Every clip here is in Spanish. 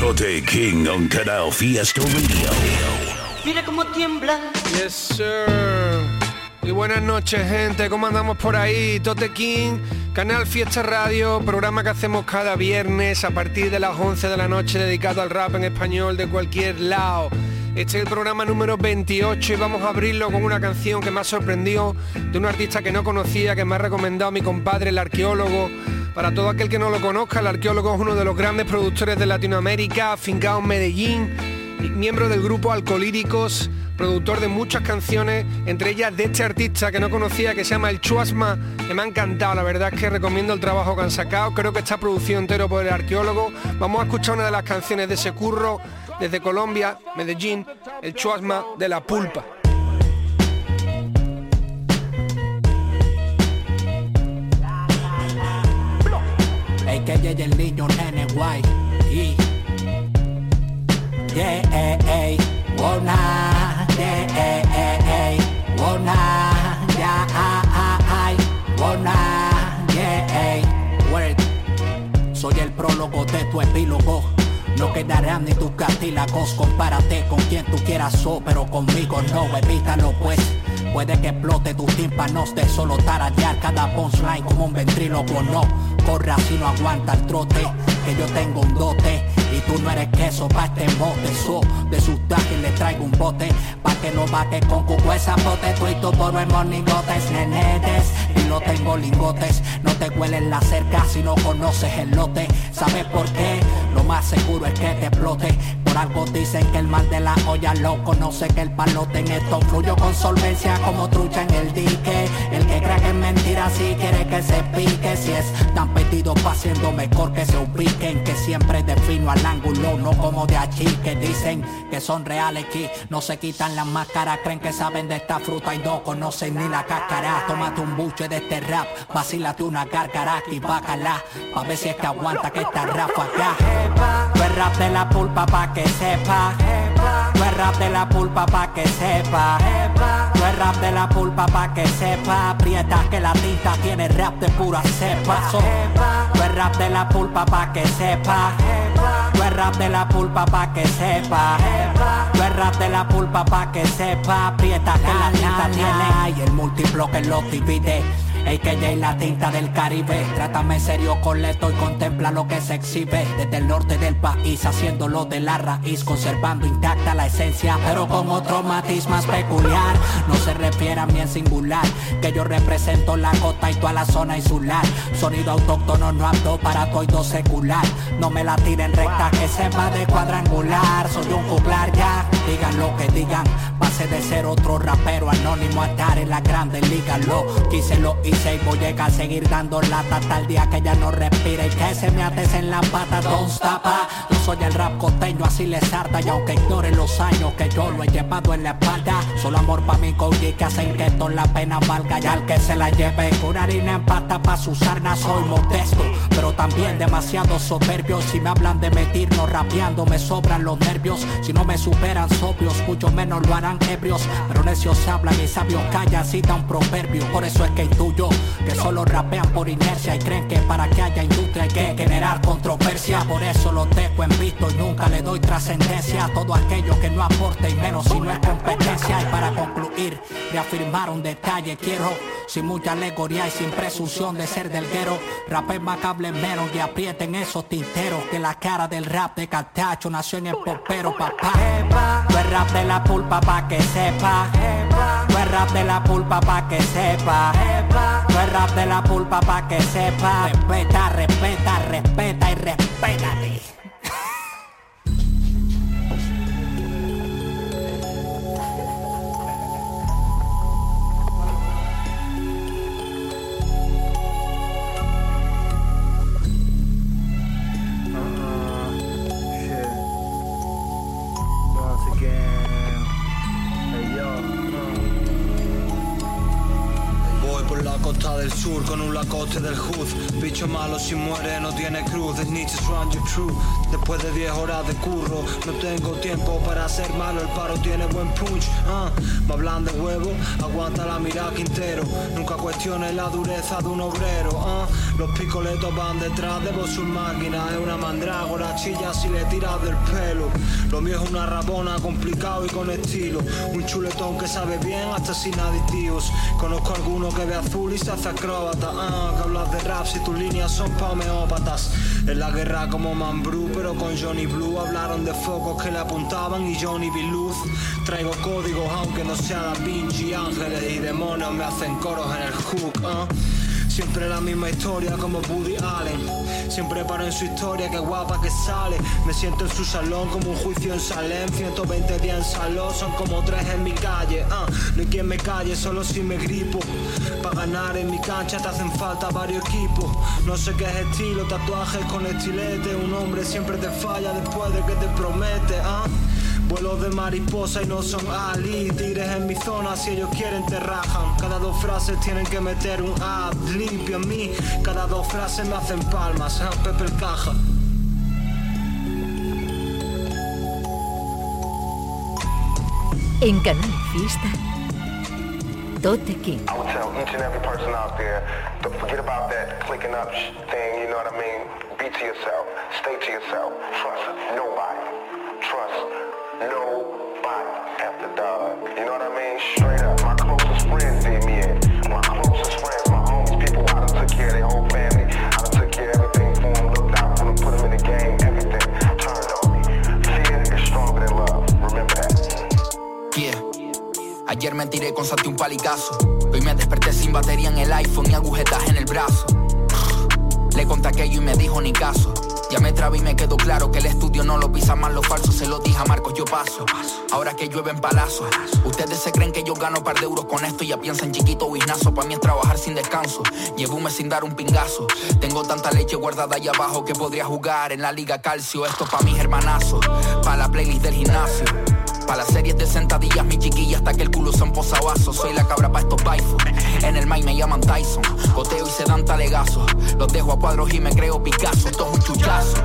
Tote King on Canal Fiesta Radio. Mira cómo tiembla. Yes, sir. Y buenas noches, gente. ¿Cómo andamos por ahí? Tote King, Canal Fiesta Radio, programa que hacemos cada viernes a partir de las 11 de la noche dedicado al rap en español de cualquier lado. Este es el programa número 28 y vamos a abrirlo con una canción que me ha sorprendido de un artista que no conocía, que me ha recomendado mi compadre, el arqueólogo. Para todo aquel que no lo conozca, el arqueólogo es uno de los grandes productores de Latinoamérica, afincado en Medellín, miembro del grupo Alcolíricos, productor de muchas canciones, entre ellas de este artista que no conocía, que se llama El Chuasma, que me ha encantado, la verdad es que recomiendo el trabajo que han sacado, creo que está producido entero por el arqueólogo. Vamos a escuchar una de las canciones de ese curro, desde Colombia, Medellín, El Chuasma de la Pulpa. Que llegue el niño nene guay. Y. Yeah, eh, wona, yeah, eh, eh, wona, ya, ah, ah, ay, yeah, ey, word. Soy el prólogo de tu epílogo. No quedarán ni tus cartílagos, compárate con quien tú quieras, so, pero conmigo no, evítalo pues. Puede que explote tus tímpanos de solo tararear cada punchline como un ventrílogo, no. Corra si no aguanta el trote, que yo tengo un dote. Y tú no eres queso pa' este mote, so De sus le traigo un bote Pa' que no vaque con cuco esa bote Tú y tu poro en monigotes, nenetes no tengo lingotes No te huelen la cerca si no conoces el lote. ¿Sabes por qué? Lo más seguro es que te explote. Por algo dicen que el mal de la olla lo conoce Que el palote en esto fluyo con solvencia Como trucha en el dique. El que cree que es mentira si quiere que se pique. Si es tan pedido pa' siendo mejor que se ubiquen Que siempre defino al ángulo, no como de allí Que dicen que son reales aquí No se quitan las máscaras, creen que saben de esta fruta Y no conocen ni la cáscara. Tómate un buche de este rap. Vacílate una gárgara y bácala Pa' ver si es que aguanta que esta ráfaga es rap de la pulpa pa' que sepa. Tu es rap de la pulpa pa' que sepa. Tu es rap de la pulpa pa' que sepa. Aprieta que la tinta tiene rap de pura cepa. Tu es rap de la pulpa pa' que sepa. Tu es rap de la pulpa pa' que sepa. Tu es rap de la pulpa pa' que sepa. Aprieta que la tinta tiene Y el múltiplo que lo divide AKJ la tinta del Caribe. Trátame serio con leto y contempla lo que se exhibe. Desde el norte del país haciéndolo de la raíz Conservando intacta la esencia. Pero con otro matiz más peculiar No se refiere a mí en singular Que yo represento la costa y toda la zona insular. Sonido autóctono no apto para toido secular. No me la tiren recta que sepa de cuadrangular. Soy un juglar ya, digan lo que digan. Pase de ser otro rapero anónimo a estar en la grande liga. Lo quise, lo y voy a a seguir dando lata Hasta el día que ya no respire y que se me atese en la pata Don't stop, ah. yo soy el rap costeño así les harta Y aunque ignoren los años que yo lo he llevado en la espalda Solo amor pa' mi cogi que hacen que toda la pena valga. Y al que se la lleve con harina en pata pa' su sarna soy modesto Pero también demasiado soberbio. Si me hablan de metirnos rapeando me sobran los nervios. Si no me superan sobrios mucho menos lo harán ebrios. Pero necios hablan y sabios callan cita un proverbio Por eso es que intuyo que solo rapean por inercia Y creen que para que haya industria hay que generar controversia. Por eso lo dejo en visto y nunca le doy trascendencia A todo aquello que no aporte y menos si no es competencia. Y para concluir, reafirmar un detalle Quiero sin mucha alegoría y sin presunción de ser delguero Rapen macable menos y aprieten esos tinteros Que la cara del rap de Cartacho nació en el popero papá. Tu es rap de la pulpa pa' que sepa Tu es rap de la pulpa pa' que sepa. Tu es rap de la pulpa pa' que sepa. Respeta, respeta, respeta y respétate del sur con un lacoste del hood. Bicho malo si muere no tiene cruz. The snitches run you true. Después de 10 horas de curro, no tengo tiempo para hacer malo. El paro tiene buen punch. Uh. Me hablan de huevo, aguanta la mirada Quintero. Nunca cuestione la dureza de un obrero. Uh. Los picoletos van detrás de vos su máquina. Es una mandrágora, chilla si le tiras del pelo. Lo mío es una rabona complicado y con estilo. Un chuletón que sabe bien hasta sin aditivos. Conozco a alguno que ve azul y se hace acróbata. Ah, que hablas de rap si tus líneas son pa' homeópatas. En la guerra como Mambrú, pero con Johnny Blue hablaron de focos que le apuntaban y Johnny vi. Traigo códigos aunque no sea Da Vinci, ángeles y demonios me hacen coros en el hook. ah. Siempre la misma historia como Woody Allen. Siempre paro en su historia, qué guapa que sale. Me siento en su salón como un juicio en Salem. 120 días en salón, son como tres en mi calle. ah. No hay quien me calle, solo si me gripo. Para ganar en mi cancha te hacen falta varios equipos. No sé qué es estilo, tatuajes con estilete. Un hombre siempre te falla después de que te promete. ah. Vuelos de mariposa y no son Ali Tigres en mi zona, si ellos quieren te rajan Cada dos frases tienen que meter un ad limpio en mí Cada dos frases me hacen palmas, ah, Pepe el caja En Canal Fiesta, Tote King. I would tell each and every person out there, to forget about that clicking up sh- thing, you know what I mean? Be to yourself. Stay to yourself. Trust nobody. Nobody after dog. You know what I mean? Straight up. My closest friends did me in. My closest friends, my homies, people I done took care of their whole family. I done took care of everything for them, looked out for them, put them in the game, everything. Turned on me. Fear is stronger than love. Remember that. Yeah. Ayer me tiré con Santi un palicazo. Hoy me desperté sin batería en el iPhone y agujetas en el brazo. Le conté aquello y me dijo ni caso. Ya me trabé y me quedó claro que el estudio no lo pisa más los falsos. Se lo dije a Marcos, yo paso. Ahora que llueve en palazos. Ustedes se creen que yo gano par de euros con esto y ya piensan chiquito guisnazo. Para mí es trabajar sin descanso. Llevo un mes sin dar un pingazo. Tengo tanta leche guardada ahí abajo que podría jugar en la Liga Calcio. Esto pa' mis hermanazos. Pa' la playlist del gimnasio. Pa' las series de sentadillas, mi chiquilla, hasta que el culo son posavasos. Soy la cabra pa' estos baifos. En el May me llaman Tyson. Goteo y se dan talegazos. Los dejo a cuadros y me creo Picasso. Esto es un chuchazo.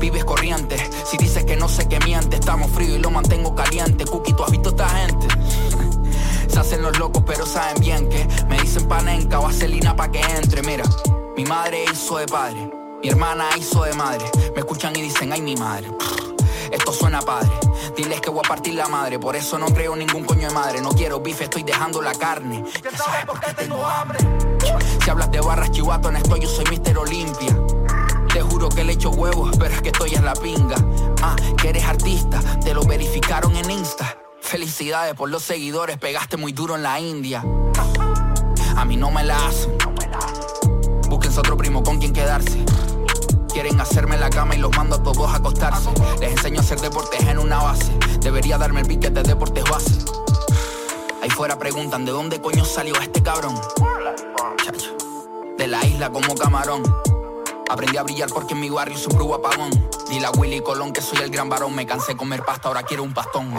Vives corriente. Si dices que no sé que miente, estamos frío y lo mantengo caliente. Cookie, ¿tú has visto esta gente? Se hacen los locos, pero saben bien que me dicen panenca, vaselina pa' que entre. Mira, mi madre hizo de padre, mi hermana hizo de madre. Me escuchan y dicen, ay, mi madre. Esto suena padre. Diles que voy a partir la madre, por eso no creo ningún coño de madre. No quiero bife, estoy dejando la carne. Ya sabes por qué tengo hambre. Si hablas de barras chivato en esto, yo soy Mister Olimpia. Te juro que le echo huevos, pero es que estoy en la pinga. Ah, que eres artista, te lo verificaron en Insta. Felicidades por los seguidores, pegaste muy duro en la India. A mí no me la hacen. Búsquense otro primo con quien quedarse. Quieren hacerme la cama y los mando a todos a acostarse. Les enseño a hacer deportes en una base. Debería darme el piquete de deportes base. Ahí fuera preguntan de dónde coño salió este cabrón. Chacho, de la isla como camarón. Aprendí a brillar porque en mi barrio sufro apagón. Dile a Willy Colón que soy el gran varón. Me cansé de comer pasta, ahora quiero un pastón.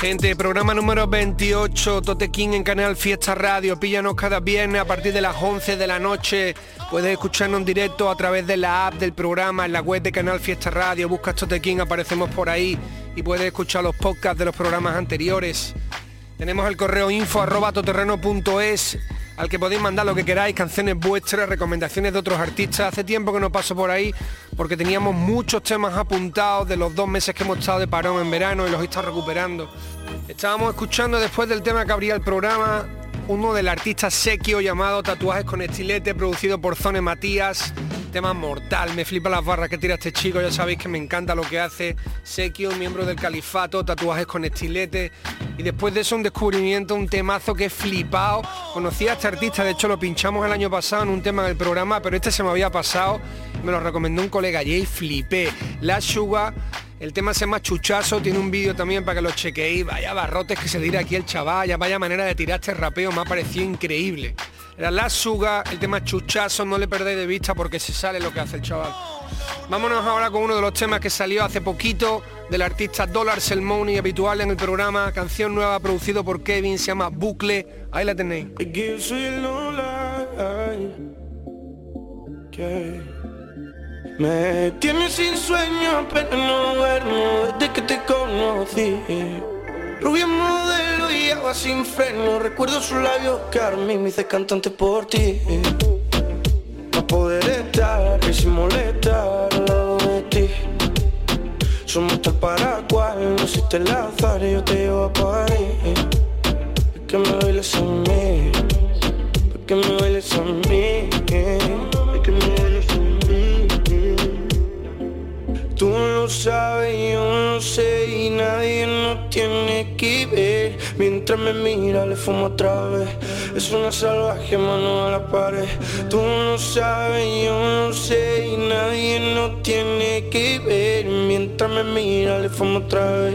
Gente, programa número 28, Tote King en Canal Fiesta Radio. Píllanos cada viernes a partir de las 11 de la noche. Puedes escucharnos en directo a través de la app del programa, en la web de Canal Fiesta Radio. Buscas Tote King, aparecemos por ahí y puedes escuchar los podcasts de los programas anteriores. Tenemos el correo info arroba toterreno.es al que podéis mandar lo que queráis, canciones vuestras, recomendaciones de otros artistas. Hace tiempo que no paso por ahí porque teníamos muchos temas apuntados de los dos meses que hemos estado de parón en verano y los he estado recuperando. Estábamos escuchando después del tema que abría el programa uno del artista Sequio llamado Tatuajes con Estilete, producido por Zone Matías. Tema mortal, me flipa las barras que tira este chico, ya sabéis que me encanta lo que hace. Sequio, miembro del califato, tatuajes con estilete. Y después de eso un descubrimiento, un temazo que he flipado. Conocí a este artista, de hecho lo pinchamos el año pasado en un tema del programa, pero este se me había pasado. Me lo recomendó un colega Jay, flipé. La Sugar El tema se llama Chuchazo, tiene un vídeo también para que lo chequeéis. Vaya barrotes que se tira aquí el chaval, ya vaya manera de tirar este rapeo, me ha parecido increíble. Era la suga, el tema Chuchazo, no le perdéis de vista porque se sale lo que hace el chaval. Vámonos ahora con uno de los temas que salió hace poquito del artista Dollar Selmoni, habitual en el programa, canción nueva producido por Kevin, se llama Bucle, ahí la tenéis. Me tienes sin sueño, pero no duermo desde que te conocí. Rubia modelo y agua sin freno, recuerdo sus labios Carmen, me hice cantante por ti. Pa' poder estar y sin molestar al lado de ti. Somos tal para cual, no existe el azar y yo te llevo a París. Que me bailes a mí, que me bailes a mí, lo sabes, yo no sé y nadie nos tiene que ver. Mientras me mira, le fumo otra vez. Es una salvaje mano a la pared. Tú no sabes, yo no sé y nadie nos tiene que ver. Mientras me mira, le fumo otra vez.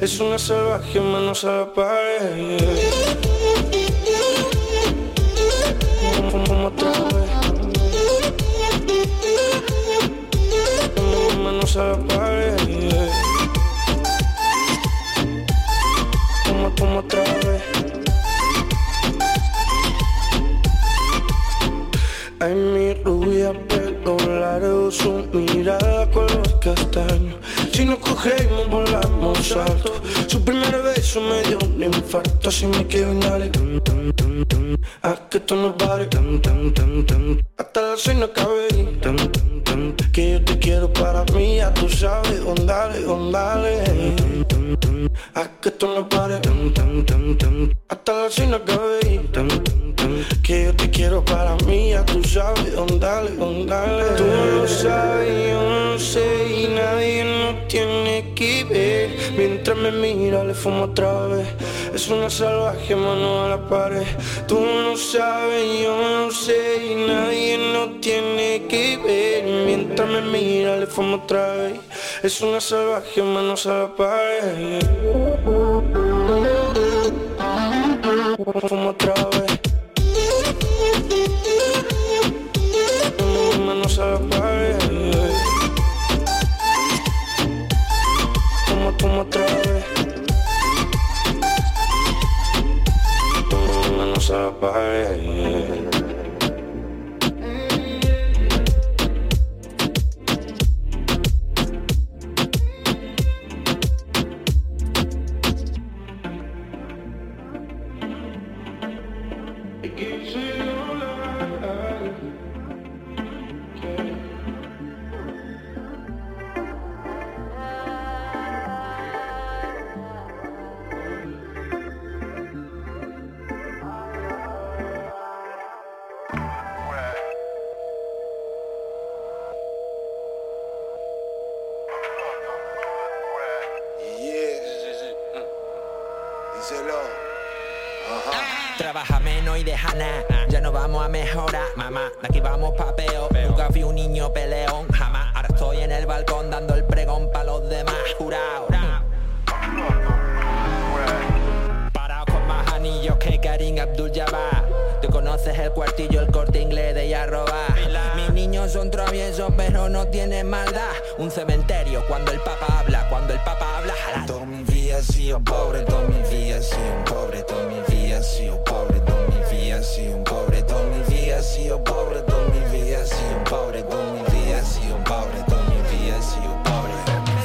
Es una salvaje manos a la pared. La pared. Como, como otra vez. Ay, mi rubia, pelo largo, su mirada color castaño. Si nos cogemos, volamos alto. Su primer beso me dio un infarto, así me quedo y dale. A que esto no pare. Hasta seis no cabe. Para mí, ya tú sabes. Ondale, ondale. A que esto no pare. tum, tum, tum, tum. Hasta no tum, tum, tum. Que yo te quiero para mí, ya tú sabes. Ondale, ondale. Tú lo sabes, yo no sé y nadie nos tiene Mientras me mira, le fumo otra vez. Es una salvaje mano a la pared. Tú no sabes, yo no sé y nadie nos tiene que ver. Mientras me mira, le fumo otra vez. Es una salvaje manos a la pared. Fumo otra vez. Otra vez. Manos a la Menos y deja nada, ya no vamos a mejorar, mamá, de aquí vamos pa' peor. Nunca vi un niño peleón, jamás. Ahora estoy en el balcón dando el pregón pa' los demás, jurado. Parado con más anillos que Karim Abdul Jabbar. Tú conoces el cuartillo, el corte inglés de arroba. Mis niños son traviesos, pero no tienen maldad. Un cementerio cuando el papa habla, cuando el papa habla, jalando. Toda mi vida sido pobre, toda mi vida sido pobre, toda mi vida sido pobre, sido un pobre, toda mi vida he sido pobre, toda mi vida he sido pobre, toda mi vida he sido un pobre, toda mi vida he sido pobre.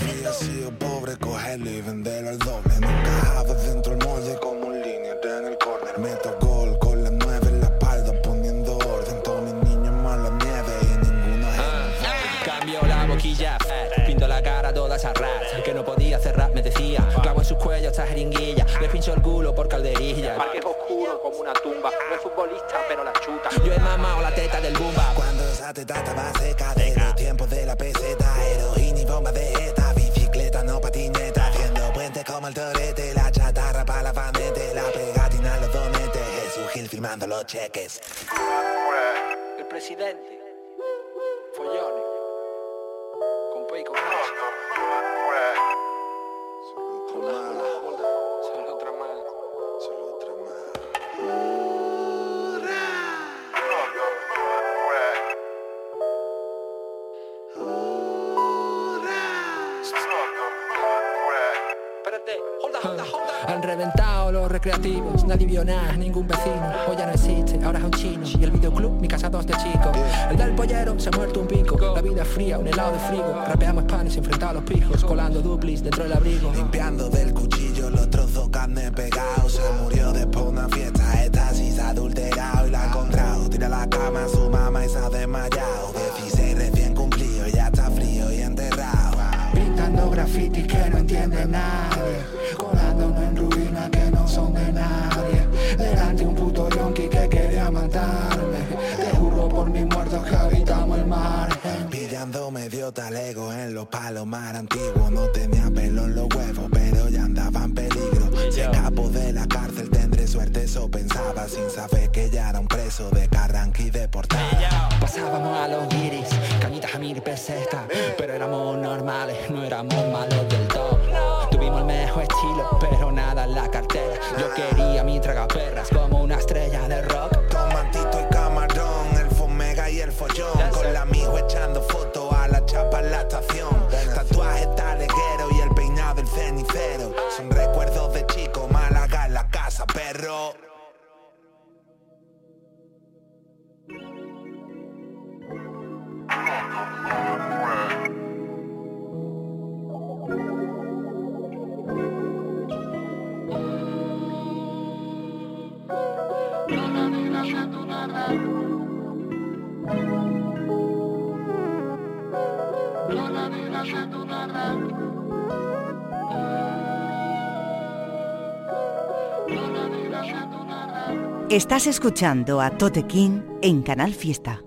Mi vida he pobre, cogerlo y venderlo al doble. Encajaba dentro del molde como un línea en el córner. Meto gol con las nueve en la espalda poniendo orden. Todos mis niños más la nieve y ninguno es Cambio la boquilla, pinto la cara toda esa ras Que no podía cerrar, me decía Clavo en sus cuellos esta jeringuilla Le pincho el culo por calderilla una tumba. No es futbolista, pero la chuta. Yo he mamado la teta del bumba. Cuando esa teta estaba seca de los tiempos de la peseta, heroína y bomba de esta, bicicleta no patineta, haciendo puentes como el torete, la chatarra para la famete, la pegatina los donetes, Jesús Gil firmando los cheques. El presidente recreativos, nadie vio nada, ningún vecino. Hoy ya no existe, ahora es un chino. Y el videoclub, mi casa dos de chico. El del pollero se ha muerto un pico. La vida es fría, un helado de frigo. Rapeamos panes enfrentados a los pijos, colando duplis dentro del abrigo. Limpiando del cuchillo los trozos carne pegados. Se murió después de una fiesta, esta sí se ha adulterado y la ha encontrado. Tira la cama a su mamá y se ha desmayado. 16 recién cumplido, ya está frío y enterrado. Pintando grafitis que no entiende nadie. Más antiguos. No tenía pelo en los huevos, pero ya andaba en peligro. Si escapo de la cárcel tendré suerte, eso pensaba. Sin saber que ya era un preso de Carranqui deportado. Pasábamos a los guiris, cañitas a mil pesetas, pero éramos normales, no éramos malos del todo. Tuvimos el mejor estilo, pero nada en la cartera. Yo quería mi tragaperras como una estrella de rock. Tomantito y camarón, el fomega y el follón. Con el amigo echando fotos Estás escuchando a Tote King en Canal Fiesta.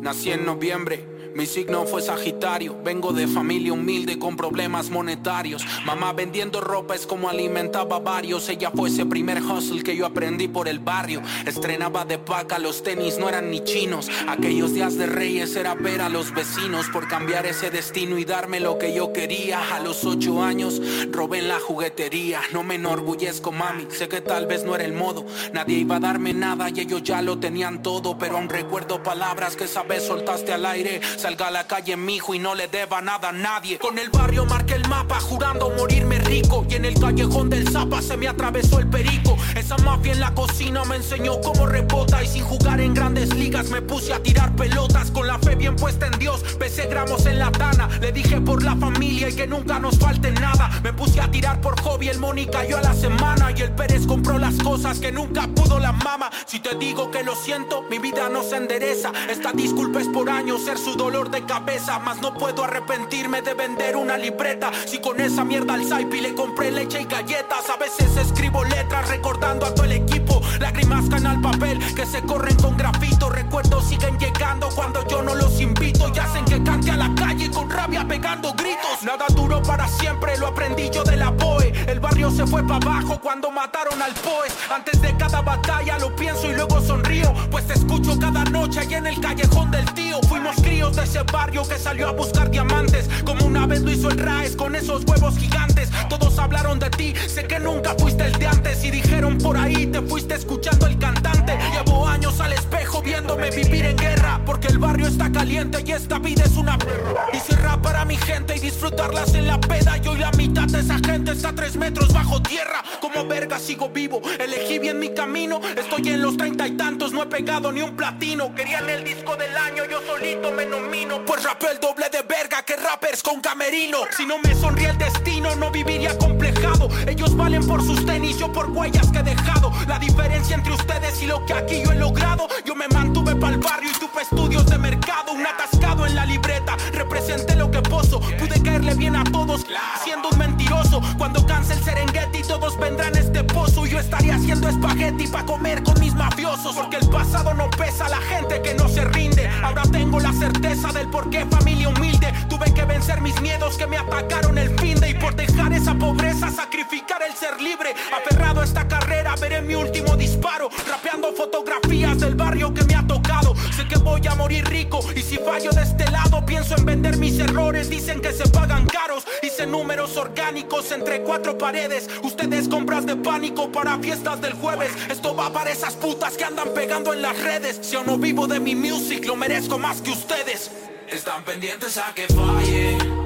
Nací en noviembre, mi signo fue Sagitario. Vengo de familia humilde con problemas monetarios. Mamá vendiendo ropa es como alimentaba varios. Ella fue ese primer hustle que yo aprendí por el barrio. Estrenaba de paca, los tenis no eran ni chinos. Aquellos días de reyes era ver a los vecinos por cambiar ese destino y darme lo que yo quería. A los ocho años robé en la juguetería. No me enorgullezco, mami. Sé que tal vez no era el modo. Nadie iba a darme nada y ellos ya lo tenían todo. Pero aún recuerdo palabras que esa vez soltaste al aire. Salga a la calle, mijo, y no le deba nada a nadie. Con el barrio marqué el mapa, jurando morirme rico. Y en el callejón del Zapa se me atravesó el perico. Esa mafia en la cocina me enseñó cómo rebota. Y sin jugar en grandes ligas me puse a tirar pelotas. Con la fe bien puesta en Dios, pesé gramos en la tana. Le dije por la familia y que nunca nos falte nada. Me puse a tirar por hobby, el money cayó a la semana. Y el Pérez compró las cosas que nunca pudo la mama. Si te digo que lo siento, mi vida no se endereza. Esta disculpa es por años ser su dolor de cabeza. Mas no puedo arrepentirme de vender una libreta. Si con esa mierda al Saipi le compré leche y galletas. A veces escribo letras recordando a todo el equipo. Lágrimas caen al papel que se corren con grafito. Recuerdos siguen llegando cuando yo no los invito. Y hacen que cante a la calle con rabia pegando gritos. Nada duro para siempre, lo aprendí yo de la BOE. El barrio se fue para abajo cuando mataron al POE. Antes de cada batalla lo pienso y luego sonrío. Pues te escucho cada noche en el callejón del tío. Fuimos críos de ese barrio que salió a buscar diamantes. Como una vez lo hizo el Raes con esos huevos gigantes. Todos hablaron de ti, sé que nunca fuiste el de antes. Y dijeron por ahí, te fuiste escuchando el cantante. Llevo años al espejo viéndome vivir en guerra. Porque el barrio está caliente y esta vida es una perra. Y rap para mi gente y disfrutarlas en la peda. Y hoy la mitad de esa gente está tres metros bajo tierra. Como verga sigo vivo, elegí bien mi camino. Estoy en los treinta y tantos, no he pegado ni un platino. Querían el disco del año, yo solito me nomino. Pues rapé el doble de verga que rappers con camerino. Si no me sonríe el destino, no viviría complejado. Ellos valen por sus tenis, yo por huellas que he dejado. La diferencia entre ustedes y lo que aquí yo he logrado. Yo me mantuve para el barrio y tuve estudios de mercado. Un atascado en la libreta, representé lo que pozo. Pude caerle bien a todos, siendo un mentiroso. Cuando canse el Serengeti, todos vendrán este pozo. Y yo estaría haciendo espagueti para comer con mis mafiosos. Porque el pasado no pesa a la gente que no se rinde. Ahora tengo la certeza del por qué familia humilde. Tuve que vencer mis miedos que me atacaron el fin de. Y por dejar esa pobreza, sacrificar el ser libre. Aferrado a esta carrera, veré mi último disparo. Rapeando fotografías del barrio que me ha tocado. Sé que voy a morir rico Y si fallo de este lado pienso en vender mis errores. Dicen que se pagan caros. Hice números orgánicos entre cuatro paredes. Ustedes compras de pánico para fiestas del jueves. Esto va para esas putas que andan pegando en las redes. Si yo no vivo de mi music lo merezco más que ustedes. Están pendientes a que falle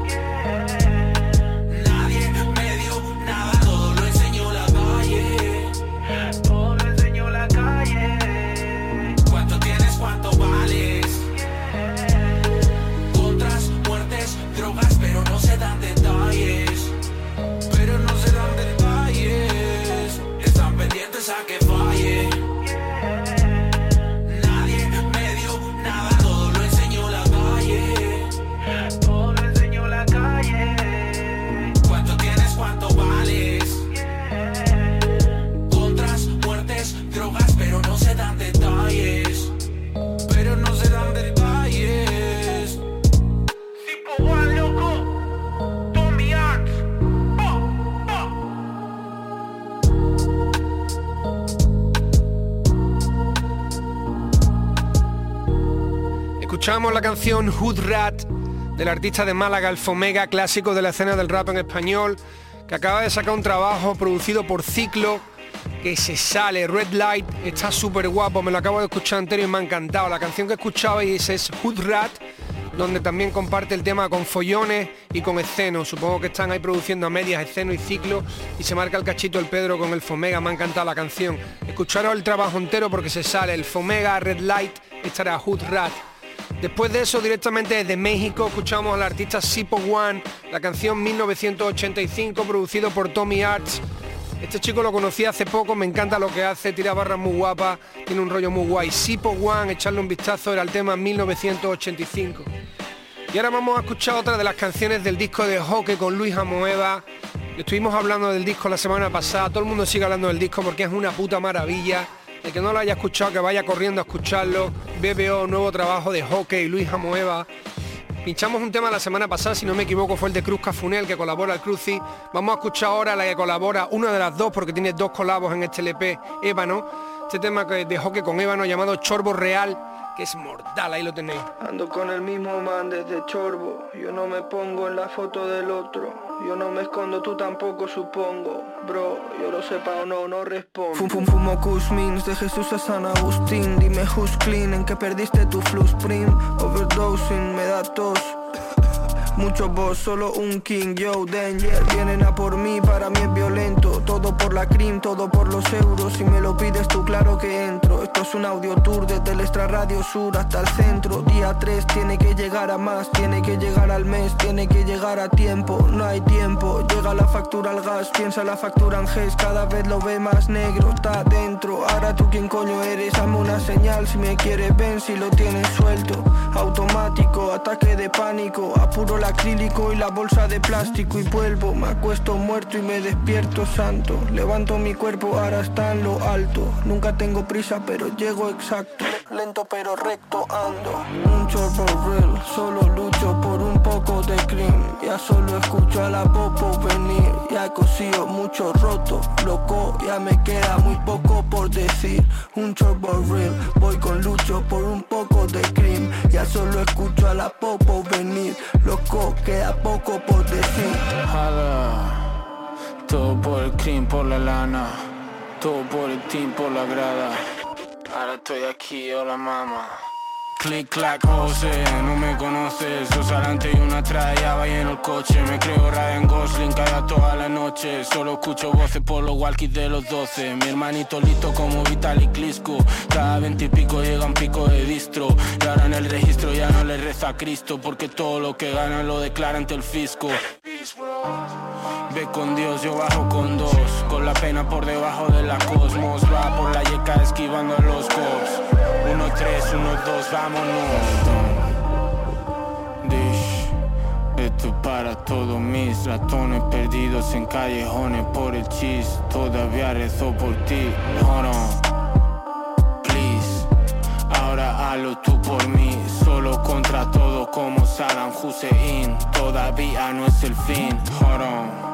Hood Rat del artista de Málaga, el Fomega, clásico de la escena del rap en español, que acaba de sacar un trabajo producido por Ciclo, que se sale, Red Light, está súper guapo, me lo acabo de escuchar entero y me ha encantado. La canción que escuchabais es Hood Rat, donde también comparte el tema con Follones y con Esceno. Supongo que están ahí produciendo a medias Esceno y Ciclo y se marca el cachito el Pedro con el Fomega, me ha encantado la canción. Escucharos el trabajo entero porque se sale el Fomega, Red Light, estará Hood Rat. Después de eso, directamente desde México, escuchamos al artista Sipo One, la canción 1985, producido por Tommy Arts. Este chico lo conocí hace poco, me encanta lo que hace, tira barras muy guapas, tiene un rollo muy guay. Sipo One, echarle un vistazo, era el tema 1985. Y ahora vamos a escuchar otra de las canciones del disco de Hockey con Luis Amoeva. Estuvimos hablando del disco la semana pasada, todo el mundo sigue hablando del disco porque es una puta maravilla. El que no lo haya escuchado, que vaya corriendo a escucharlo. BBO, nuevo trabajo de Hockey, Luis Amoeva. Pinchamos un tema la semana pasada, si no me equivoco, fue el de Cruz Cafunel, que colabora al Cruci. Vamos a escuchar ahora la que colabora, una de las dos, porque tiene dos colabos en este LP, Ébano. Este tema que de Hockey con Ébano llamado Chorbo Real, que es mortal, ahí lo tenéis. Ando con el mismo man desde Chorbo, yo no me pongo en la foto del otro. Yo no me escondo, tú tampoco supongo Bro, yo lo sepa o no, no respondo Fum, fum, fumo Kushmins de Jesús a San Agustín Dime who's clean, en que perdiste tu flu sprint Overdosing, me da tos Mucho boss, solo un king, yo, danger. Vienen a por mí, para mí es violento. Todo por la cream, todo por los euros. Si me lo pides tú, claro que entro Esto es un audio tour desde el extra radio sur hasta el centro. Día 3 tiene que llegar a más Tiene que llegar al mes, tiene que llegar a tiempo No hay tiempo, llega la factura al gas Piensa la factura en GES, cada vez lo ve más negro Está dentro, ahora tú quién coño eres Hazme una señal, si me quieres ven si lo tienes suelto. Automático, ataque de pánico Apuro el acrílico y la bolsa de plástico Y vuelvo, me acuesto muerto y me despierto santo. Levanto mi cuerpo, ahora está en lo alto. Nunca tengo prisa pero llego exacto. Lento pero recto ando. Un chorro real, solo lucho por un poco de cream Ya solo escucho a la popo venir. Ya he cosido mucho roto, loco Ya me queda muy poco por decir. Un chorro real, voy con lucho por un poco de cream Ya solo escucho a la popo venir. Loco, queda poco por decir. Todo por el cream, por la lana. Todo por el team, por la grada Ahora estoy aquí, hola mamá Click, clack, José, no me conoces. Sos adelante y una atrás, ya va lleno el coche. Me creo Ryan Gosling cada toda la noche. Solo escucho voces por los walkies de los 12 Mi hermanito listo como Vitalik Klitschko. Cada veinte y pico llega un pico de distro. Y ahora en el registro ya no le reza a Cristo Porque todo lo que ganan lo declara ante el fisco. Ve con Dios, yo bajo con dos. Con la pena por debajo de la cosmos. Va por la yeca esquivando a los cops Uno, tres, uno, dos, vámonos. Dish Esto para todos mis ratones perdidos en callejones por el chis. Todavía rezo por ti, hold on. Please Ahora hazlo tú por mí. Solo contra todo como Saddam Hussein. Todavía no es el fin, hold on.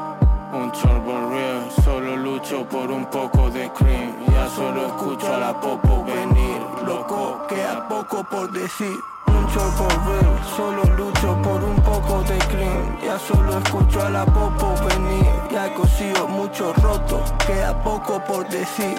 Un chorbo real, solo lucho por un poco de cream. Ya solo escucho a la popo venir Loco, queda poco por decir mucho por ver, solo lucho por un poco de clean. Ya solo escucho a la popo venir, ya he cosido mucho roto, queda poco por decir.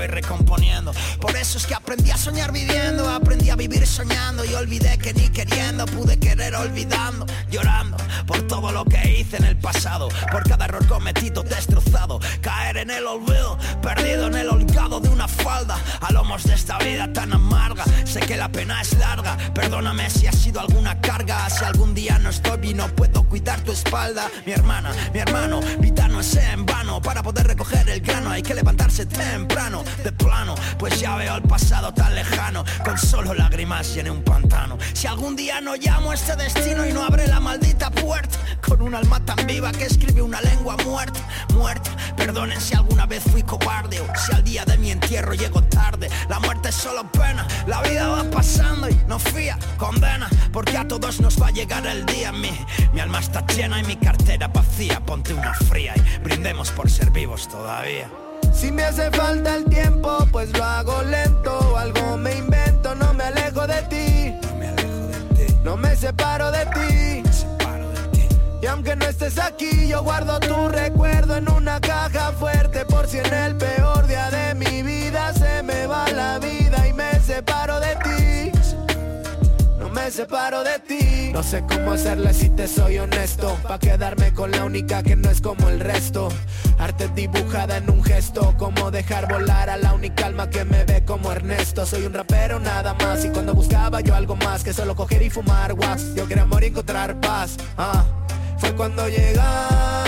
Estoy recomponiendo. Por eso es que aprendí a soñar viviendo, aprendí a vivir soñando y olvidé que ni queriendo pude querer olvidando, llorando por todo lo que hice en el pasado, por cada error cometido, destrozado, caer en el olvido, perdido en el olvidado de falda, a lomos de esta vida tan amarga. Sé que la pena es larga, perdóname si ha sido alguna carga, si algún día no estoy y no puedo cuidar tu espalda. Mi hermana, mi hermano, vida no es en vano, para poder recoger el grano hay que levantarse temprano, de plano, pues ya veo el pasado tan lejano, con solo lágrimas llené un pantano. Si algún día no llamo a este destino y no abre la maldita puerta, con un alma tan viva que escribe una lengua muerta, muerta, perdonen si alguna vez fui cobarde o si al día de mi entierro llego tarde, la muerte es solo pena, la vida va pasando y no fía, condena, porque a todos nos va a llegar el día. Mi, mi alma está llena y mi cartera vacía. Ponte una fría y brindemos por ser vivos todavía. Si me hace falta el tiempo, pues lo hago lento. Algo me invento, no me alejo de ti. No me separo de ti. Y aunque no estés aquí, yo guardo tu recuerdo en una caja fuerte. Por si en el peor separo de ti. No me separo de ti. No sé cómo hacerle si te soy honesto. Pa' quedarme con la única que no es como el resto. Arte dibujada en un gesto. Como dejar volar a la única alma que me ve como Ernesto. Soy un rapero nada más. Y cuando buscaba yo algo más que solo coger y fumar wax. Yo quería morir y encontrar paz. Ah. Fue cuando llegaste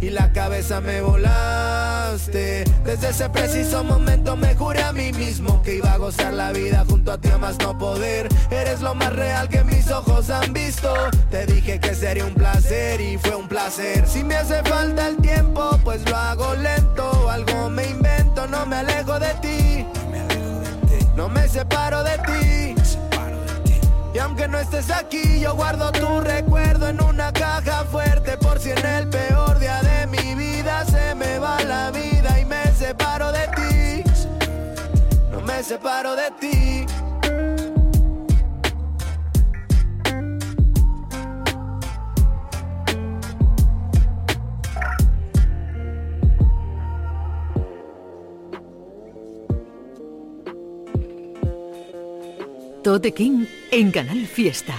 y la cabeza me volaste. Desde ese preciso momento me juré a mí mismo que iba a gozar la vida junto a ti a más no poder. Eres lo más real que mis ojos han visto. Te dije que sería un placer y fue un placer. Si me hace falta el tiempo, pues lo hago lento. Algo me invento, no me alejo de ti. No me separo de ti. Y aunque no estés aquí, yo guardo tu recuerdo en una caja fuerte por si en el peor día de mi vida se me va la vida y me separo de ti. No me separo de ti. Tote King en Canal Fiesta.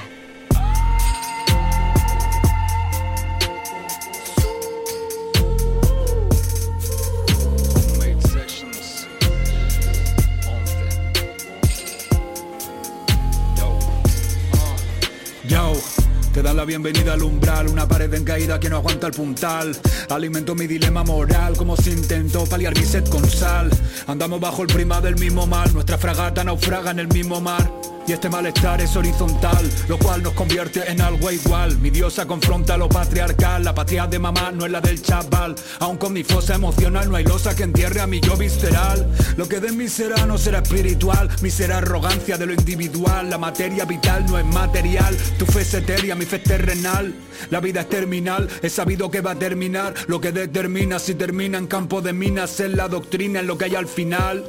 Te dan la bienvenida al umbral, una pared en caída que no aguanta el puntal. Alimento mi dilema moral, como si intento paliar mi sed con sal. Andamos bajo el prima del mismo mal, nuestra fragata naufraga en el mismo mar. Y este malestar es horizontal, lo cual nos convierte en algo igual. Mi diosa confronta lo patriarcal, la patria de mamá no es la del chaval. Aun con mi fosa emocional no hay losa que entierre a mi yo visceral. Lo que de mí será no será espiritual, mi será arrogancia de lo individual. La materia vital no es material, tu fe es etérea, mi fe es terrenal. La vida es terminal, he sabido que va a terminar. Lo que determina si termina en campo de minas es la doctrina, en lo que hay al final.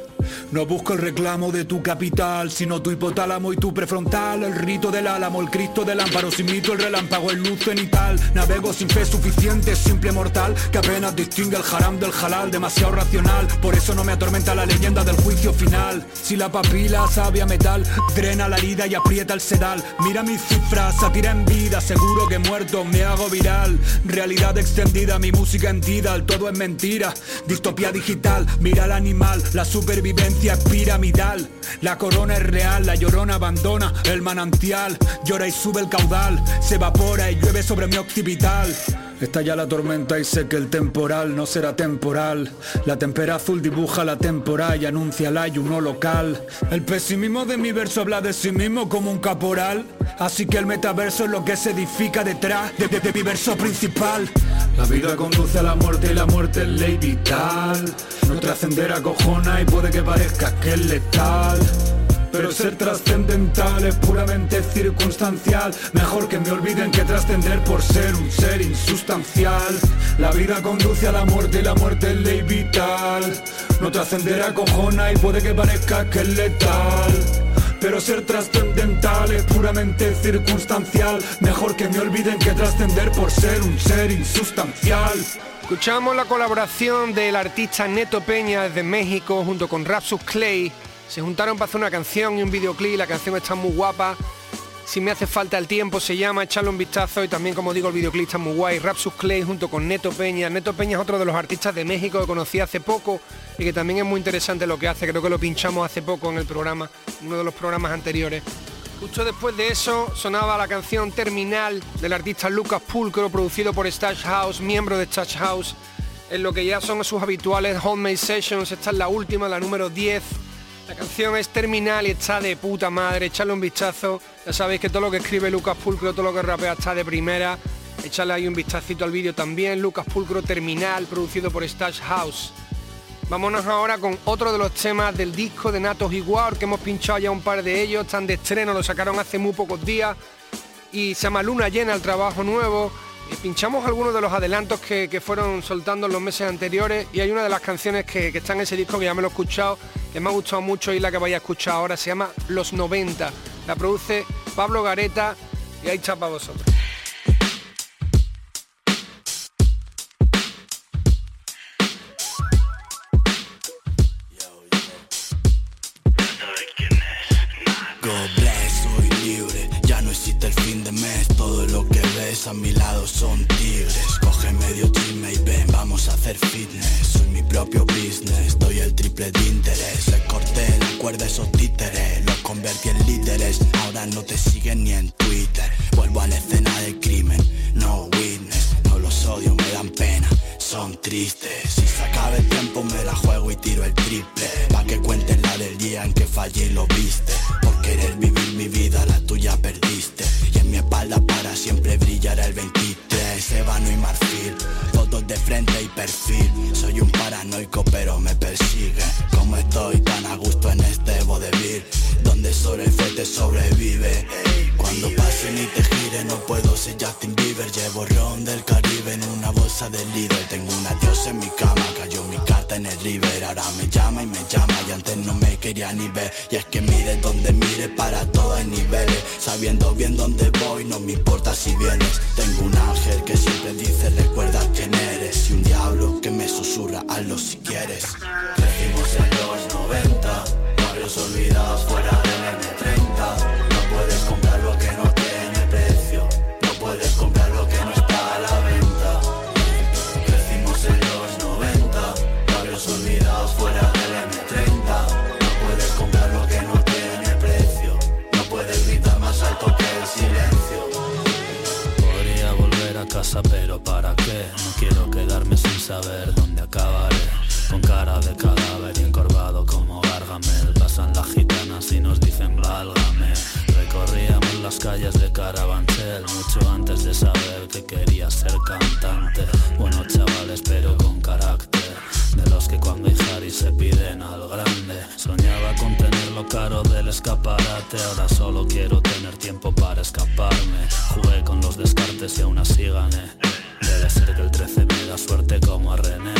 No busco el reclamo de tu capital, sino tu hipotálamo y tu prefrontal. El rito del álamo, el Cristo del ámparo, si mito el relámpago, el luz cenital. Navego sin fe suficiente, simple mortal, que apenas distingue el haram del halal, demasiado racional. Por eso no me atormenta la leyenda del juicio final. Si la papila sabia metal, drena la herida y aprieta el sedal. Mira mis cifras, satira en vida, seguro que muerto me hago viral. Realidad extendida, mi música en Tidal, todo es mentira. Distopía digital, mira al animal, la supervivencia es piramidal. La corona es real, la llorona abandona el manantial. Llora y sube el caudal, se evapora y llueve sobre mi occipital. Estalla la tormenta y sé que el temporal no será temporal. La tempera azul dibuja la temporada y anuncia el ayuno local. El pesimismo de mi verso habla de sí mismo como un caporal. Así que el metaverso es lo que se edifica detrás de, mi verso principal. La vida conduce a la muerte y la muerte es ley vital. No trascender acojona y puede que parezca que es letal. Pero ser trascendental es puramente circunstancial. Mejor que me olviden que trascender por ser un ser insustancial. La vida conduce a la muerte y la muerte es ley vital. No trascender acojona y puede que parezca que es letal. Pero ser trascendental es puramente circunstancial. Mejor que me olviden que trascender por ser un ser insustancial. Escuchamos la colaboración del artista Neto Peña desde México junto con Rapsus Clay. Se juntaron para hacer una canción y un videoclip. La canción está muy guapa. Si me hace falta el tiempo se llama, echarle un vistazo y también como digo el videoclip está muy guay. Rapsus Clay junto con Neto Peña. Neto Peña es otro de los artistas de México que conocí hace poco y que también es muy interesante lo que hace. Creo que lo pinchamos hace poco en el programa, uno de los programas anteriores. Justo después de eso sonaba la canción Terminal del artista Lucas Pulcro, producido por Stash House, miembro de Stash House, en lo que ya son sus habituales Homemade Sessions. Esta es la última, la número 10. La canción es Terminal y está de puta madre, echarle un vistazo. Ya sabéis que todo lo que escribe Lucas Pulcro, todo lo que rapea está de primera. Echarle ahí un vistacito al vídeo también. Lucas Pulcro Terminal, producido por Stash House. Vámonos ahora con otro de los temas del disco de Natos Igual, que hemos pinchado ya un par de ellos, están de estreno, lo sacaron hace muy pocos días y se llama Luna Llena, el trabajo nuevo. Pinchamos algunos de los adelantos que, que fueron soltando en los meses anteriores y hay una de las canciones que, que está en ese disco que ya me lo he escuchado, que me ha gustado mucho y la que vaya a escuchar ahora, se llama Los 90. La produce Pablo Gareta y ahí está para vosotros. Son tigres. Coge medio time y ven, vamos a hacer fitness. Soy mi propio business, doy el triple de interés. Les corté la cuerda esos títeres, los convertí en líderes. Ahora no te siguen ni en Twitter. Vuelvo a la escena del crimen, no witness. No los odio, me dan pena, son tristes. Si se acaba el tiempo me la juego y tiro el triple. Pa' que cuenten la del día en que fallé y lo viste Soy un paranoico pero me persigue. Como estoy tan a gusto en este vodevil Donde solo el fuerte sobrevive. Cuando pasen y te gire no puedo ser Justin Bieber. Llevo ron del Caribe en una bolsa de líder Tengo una diosa en mi cama, cayó mi carta en el river. Ahora me llama y me llama y antes no me quería ni ver. Y es que mire donde mire para todos niveles. Sabiendo bien dónde voy no me importa si vienes. Tengo un ángel que siempre dice hazlo si quieres. Crecimos en los 90 Barrios olvidados fuera del M30 No puedes comprar lo que no tiene precio No puedes comprar lo que no está a la venta. Crecimos en los 90 Barrios olvidados fuera del M30 No puedes comprar lo que no tiene precio No puedes gritar más alto que el silencio. Podría volver a casa, pero ¿para qué? No quiero quedarme sin saber quería ser cantante. Buenos chavales, pero con carácter. De los que cuando hay se piden al grande. Soñaba con tener lo caro del escaparate. Ahora solo quiero tener tiempo para escaparme. Jugué con los descartes y aún así gané. Debe ser que el 13 me da suerte como a René.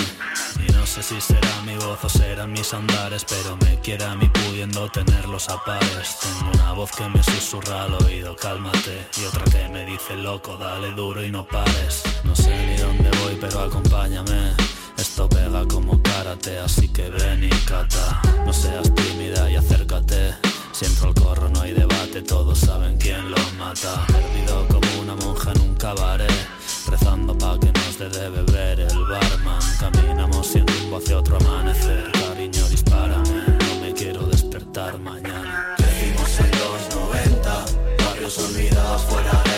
No sé si será mi voz gozos eran mis andares, pero me quiere a mí pudiendo tenerlos a pares. Tengo una voz que me susurra al oído, cálmate, y otra que me dice loco, dale duro y no pares. No sé ni dónde voy, pero acompáñame. Esto pega como karate, así que ven y cata. No seas tímida y acércate. Si entro al corro no hay debate, todos saben quién lo mata. Perdido como una monja en un cabaret, rezando pa' que nos dé de beber el barman. Caminamos sin rumbo hacia otro amanecer. Cariño, dispárame, no me quiero despertar mañana. Crecimos en los 90, barrios olvidados fuera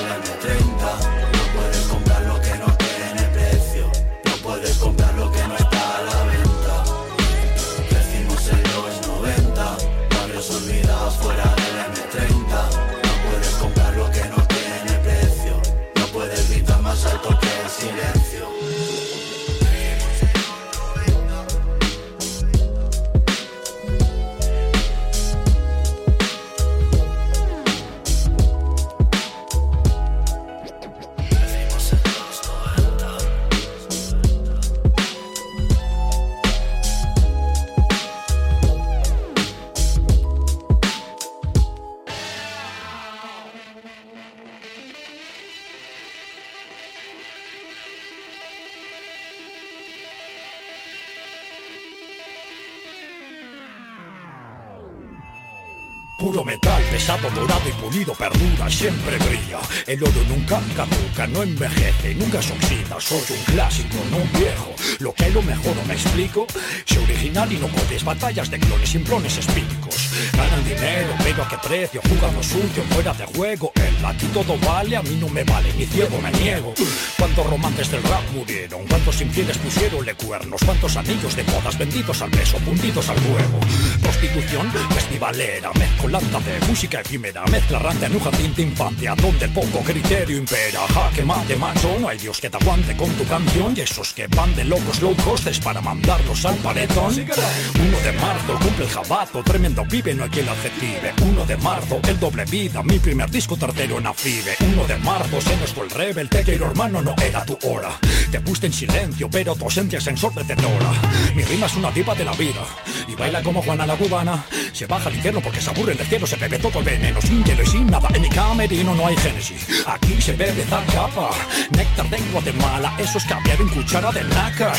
perdura, siempre brilla. El oro nunca caduca, no envejece, nunca se oxida. Soy un clásico, no un viejo. Lo que lo mejor, ¿no me explico? Sé original y no codes batallas de clones simplones espínicos. Ganan dinero, pero a qué precio, jugando sucio, fuera de juego. El aquí todo vale, a mí no me vale, ni ciego me niego. ¿Cuántos romances del rap murieron? ¿Cuántos infieles pusieronle cuernos? ¿Cuántos anillos de bodas vendidos al beso, fundidos al fuego? Prostitución festivalera, mezcolanza de música efímera, mezcla rante en un jardín de infancia, donde el poco criterio impera. Jaque mate macho, no hay Dios que te aguante con tu canción. Y esos que van de locos low costes para mandarlos al paredón. Uno de marzo, cumple el jabato, tremendo pibe, no hay quien lo adjetive. Uno de marzo, el doble vida, mi primer disco tercero en Afibe. Uno de marzo, se nos fue el rebel, te quiero hermano, no era tu hora. Te puse en silencio, pero tu ausencia es ensordecedora. Mi rima es una diva de la vida, y baila como Juana la cubana. Se baja al infierno porque se aburre del cielo, se bebe todo el veneno, sin hielo y sin nada. En mi camerino no hay génesis, aquí se bebe zacapa. Néctar de Guatemala, eso es caviar en cuchara de nácar.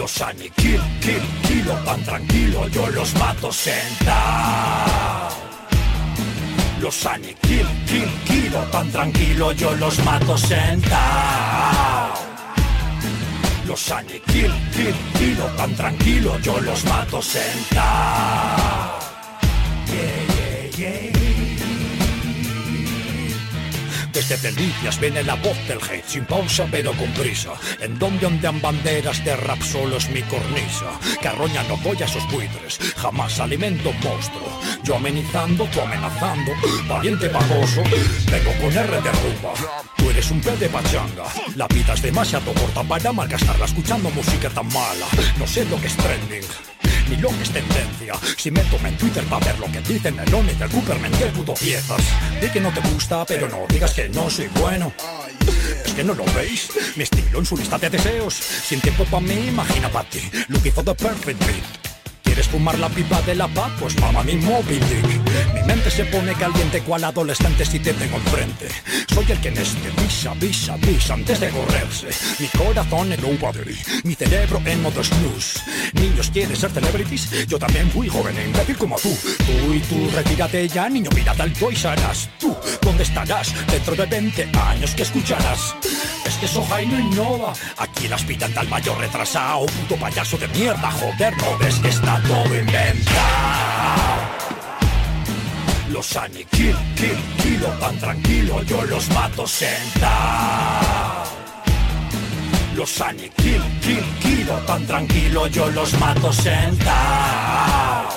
Los aniquilo, kill, kilo, tan tranquilo, yo los mato sentado. Los aniquilo, kill, kilo, tan tranquilo, yo los mato sentado. Los aniquilo, kill, kilo, tan tranquilo, yo los mato sentado. Yeah, yeah, yeah. Desde Delicias viene la voz del hate Sin pausa pero con prisa. En donde ondean banderas de rap solo es mi cornisa. Carroña no voy a esos buitres Jamás alimento monstruo. Yo amenizando, tú amenazando Valiente baboso. Vengo con R de rumba Tú eres un pez de pachanga. La vida es demasiado corta para malgastarla Escuchando música tan mala. No sé lo que es trending ni lo que es tendencia. Si me tomo en Twitter para ver lo que dicen Melón y del Cooperman qué puto piezas. Di que no te gusta pero no digas que no soy bueno. Es que no lo veis, mi estilo en su lista de deseos. Sin tiempo para mí, imagina para ti. Looking for the perfect beat ¿Quieres fumar la pipa de la paz? Pues mama mi Dick. Mi mente se pone caliente cual adolescente si te tengo enfrente. Soy el que este visa, visa, visa antes de correrse. Mi corazón en overdrive, mi cerebro en modo snooze. Niños quieren ser celebrities, yo también fui joven e imbécil como tú. Tú y tú retírate ya, niño, mírate al Toys R Us Tú, ¿dónde estarás? Dentro de 20 años, ¿qué escucharás? Es que Sohai no innova Aquí las pitan al mayor retrasado Puto payaso de mierda, joder, no ves que está inventado Los aniquilo, kill, kilo, tan tranquilo Yo los mato sentado Los aniquilo, kill, kilo, tan tranquilo Yo los mato sentado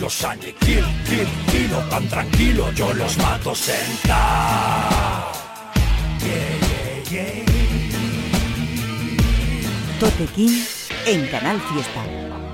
Los aniquilo, kill, kilo, tan tranquilo Yo los mato sentado Yeah, yeah, yeah. En Canal Fiesta.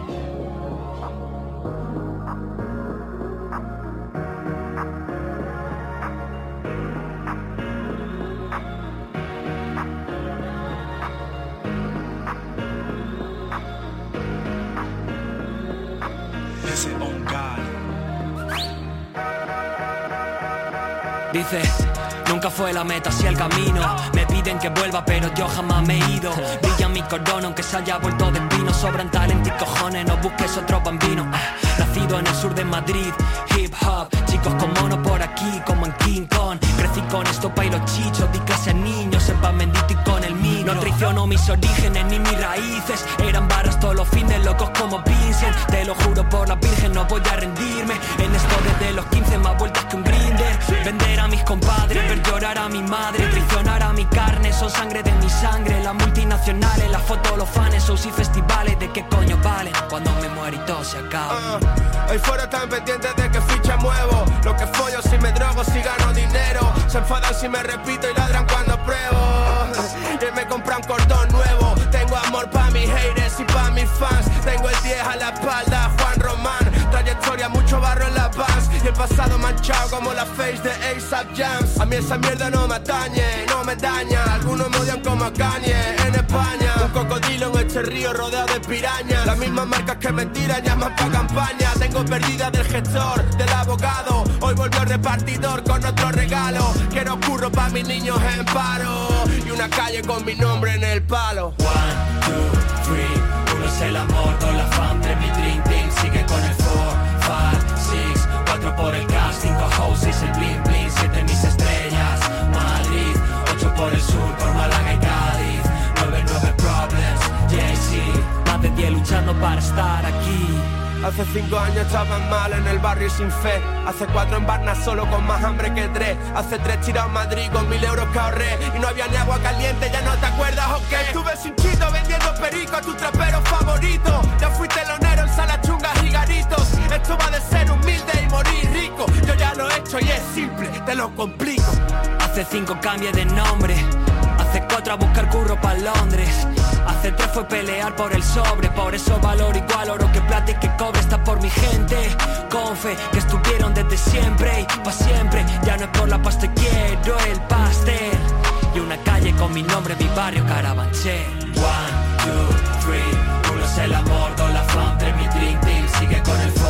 Nunca fue la meta, si el camino. Me piden que vuelva, pero yo jamás me he ido. Brilla mi corona, aunque se haya vuelto de. Sobran talento y cojones, no busques otro bambino. Nacido en el sur de Madrid, Chicos con mono por aquí, como en King Kong. Crecí con esto pa' y los chichos, di clase a niños, sepan bendito y con el mío. No traiciono mis orígenes ni mis raíces. Eran barras todos los fines, locos como Vincent. Te lo juro por la virgen, no voy a rendirme. En esto desde los 15 más vueltas que un grinder. Vender a mis compadres, ver llorar a mi madre, traicionar a mi carne, son sangre de mi sangre. Las multinacionales, las fotos, los fans, shows y festivales, ¿de qué coño valen? Cuando me muero y todo se acaba. Hoy fuera tan pendientes de que ficha Lo que follo si me drogo, si gano dinero. Se enfadan si me repito y ladran cuando pruebo. Y me compran cordón nuevo. Tengo amor pa' mis haters y pa' mis fans. Tengo el 10 a la espalda, Juan Trayectoria, mucho barro en la paz. Y el pasado manchado como la face de ASAP Jams. A mí esa mierda no me atañe, no me daña. Algunos me odian como a en España. Un cocodrilo en este río rodeado de pirañas. Las mismas marcas que me tiran llaman pa' campaña. Tengo perdida del gestor, del abogado. Hoy volvió el repartidor con otro regalo. Quiero curro pa' mis niños en paro. Y una calle con mi nombre en el palo. One, two, three. Uno es el amor, dos la de mi dream. Sigue con el por el cast, cinco houses, el bling bling. Siete mis estrellas, Madrid. Ocho por el sur, por Málaga y Cádiz. Nueve, nueve problems, JC. Más de diez luchando para estar aquí. Hace cinco años estaban mal en el barrio y sin fe. Hace cuatro en Barna solo con más hambre que tres. Hace tres tirados en Madrid con mil euros que ahorré. Y no había ni agua caliente, ya no te acuerdas o qué. Estuve sin chito vendiendo perico a tu trapero favorito. Ya fui telonero en salas chungas y garitos. Esto va de ser humilde y morir rico. Yo ya lo he hecho y es simple, te lo complico. Hace cinco cambié de nombre. Hace cuatro a buscar curro para Londres. Hace tres fue pelear por el sobre. Por eso valor igual oro que plata y que cobre está por mi gente. Con fe que estuvieron desde siempre y pa' siempre. Ya no es por la pasta, quiero el pastel. Y una calle con mi nombre, mi barrio Carabanchel. One, two, three. Uno es el amor, dos la fan de mi dream team. Sigue con el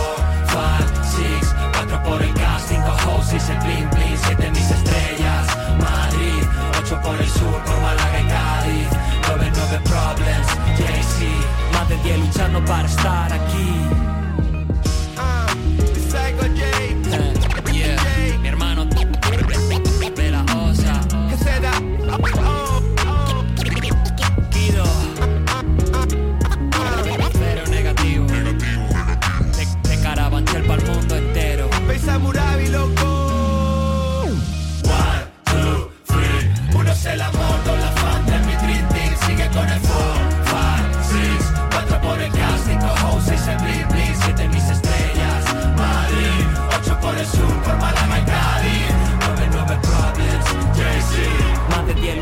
por el cast, cinco houses, el bling bling. Siete mis estrellas, Madrid. Ocho por el sur, por Málaga y Cádiz. Nueve, nueve problems, JC. Más de diez luchando para estar aquí.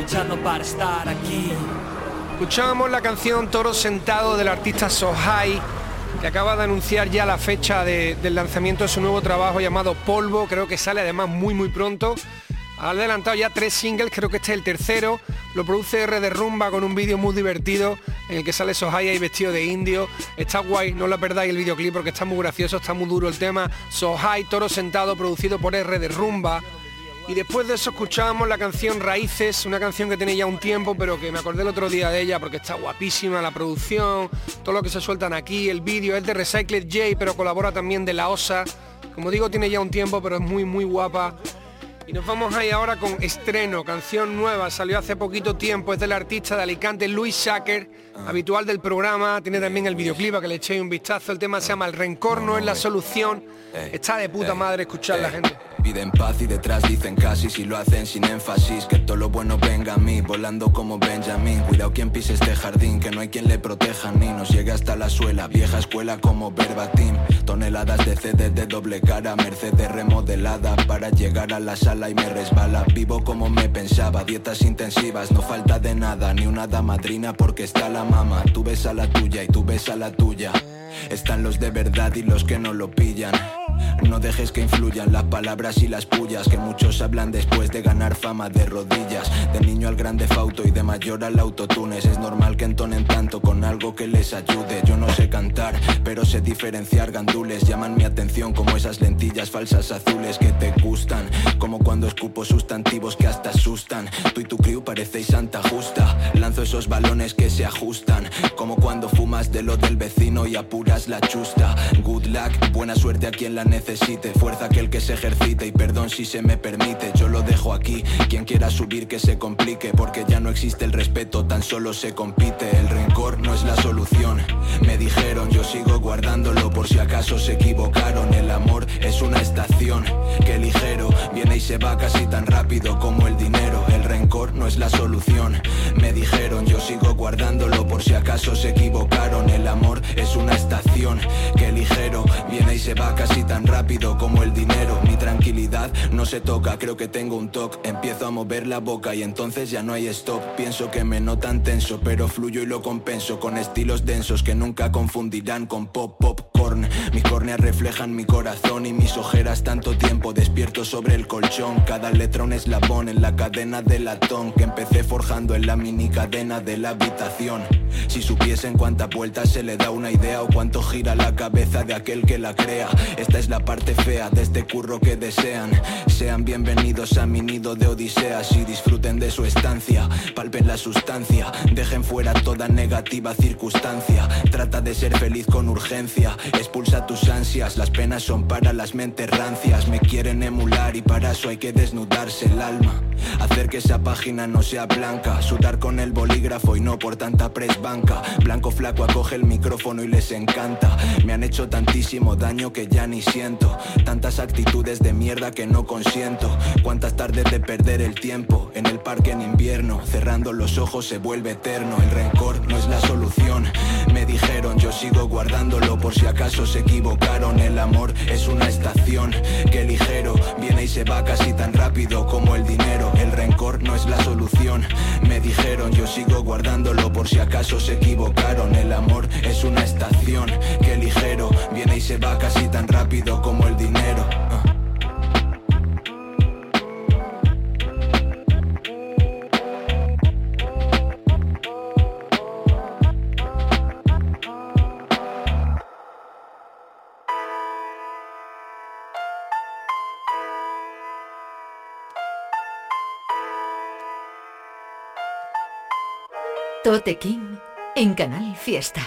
Luchando. Escuchábamos la canción Toro Sentado del artista Sohai, que acaba de anunciar ya la fecha de- del lanzamiento de su nuevo trabajo llamado Polvo, creo que sale además muy muy pronto. Ha adelantado ya tres singles, creo que este es el tercero. Lo produce R de Rumba con un vídeo muy divertido en el que sale Sohai ahí vestido de indio. Está guay, no lo perdáis el videoclip porque está muy gracioso, está muy duro el tema. Sohai, Toro Sentado, producido por R de Rumba. Y después de eso escuchábamos la canción Raíces, una canción que tiene ya un tiempo, pero que me acordé el otro día de ella porque está guapísima la producción, todo lo que se sueltan aquí, el vídeo es de Recycled J, pero colabora también de La Osa. Como digo, tiene ya un tiempo, pero es muy, muy guapa. Y nos vamos ahí ahora con estreno, canción nueva, salió hace poquito tiempo, es del artista de Alicante, Luis Shaker, habitual del programa, tiene también el videoclip a que le echéis un vistazo, el tema se llama El rencor no es la solución, está de puta madre escuchar la gente. Piden paz y detrás dicen casi si lo hacen sin énfasis Que todo lo bueno venga a mí, volando como Benjamin. Cuidado quien pise este jardín, que no hay quien le proteja ni nos llegue hasta la suela, vieja escuela como verbatim Toneladas de CD de doble cara, Mercedes remodelada Para llegar a la sala y me resbala. Vivo como me pensaba, dietas intensivas, no falta de nada Ni una hada madrina porque está la mama. Tú ves a la tuya y tú ves a la tuya. Están los de verdad y los que no lo pillan No dejes que influyan las palabras y las pullas que muchos hablan después de ganar fama de rodillas. De niño al grande fauto y de mayor al autotunes. Es normal que entonen tanto con algo que les ayude. Yo no sé cantar, pero sé diferenciar gandules. Llaman mi atención como esas lentillas falsas azules que te gustan. Como cuando escupo sustantivos que hasta asustan. Tú y tu crew parecéis santa justa. Lanzo esos balones que se ajustan. Como cuando fumas de lo del vecino y apuras la chusta. Good luck, buena suerte a quien la necesite Fuerza aquel que se ejercite y perdón si se me permite. Yo lo dejo aquí. Quien quiera subir que se complique. Porque ya no existe el respeto, tan solo se compite. El rencor no es la solución. Me dijeron, yo sigo guardándolo por si acaso se equivocaron. El amor es una estación que ligero viene y se va casi tan rápido como el dinero. El rencor no es la solución. Me dijeron, yo sigo guardándolo por si acaso se equivocaron. El amor es una estación que ligero viene y se va casi tan rápido como el dinero. Mi tranquilidad no se toca, creo que tengo un toque. Empiezo a mover la boca y entonces ya no hay stop. Pienso que me notan tenso, pero fluyo y lo compenso con estilos densos que nunca confundirán con pop popcorn. Mis córneas reflejan mi corazón y mis ojeras tanto tiempo despierto sobre el colchón. Cada letra un eslabón en la cadena de latón que empecé forjando en la mini cadena de la habitación. Si supiesen cuántas vueltas se le da una idea o cuánto gira la cabeza de aquel que la crea. Esta es la parte fea de este curro que desean. Sean bienvenidos a mi nido de odiseas y disfruten de su estancia. Palpen la sustancia, dejen fuera toda negativa circunstancia. Trata de ser feliz con urgencia, expulsa tus ansias. Las penas son para las mentes rancias. Me quieren emular y para eso hay que desnudarse el alma. Hacer que esa página no sea blanca, sudar con el bolígrafo y no por tanta presbanca. Blanco flaco acoge el micrófono y les encanta. Me han hecho tantísimo daño que ya ni siento. Tantas actitudes de mierda que no consiento. Cuántas tardes de perder el tiempo en el parque en invierno. Cerrando los ojos se vuelve eterno. El rencor no es la solución. Me dijeron, yo sigo guardándolo por si acaso se equivocaron. El amor es una estación que ligero viene y se va casi tan rápido como el dinero. El rencor no es la solución. Me dijeron, yo sigo guardándolo por si acaso se equivocaron. El amor es una estación Tote en Canal Fiesta.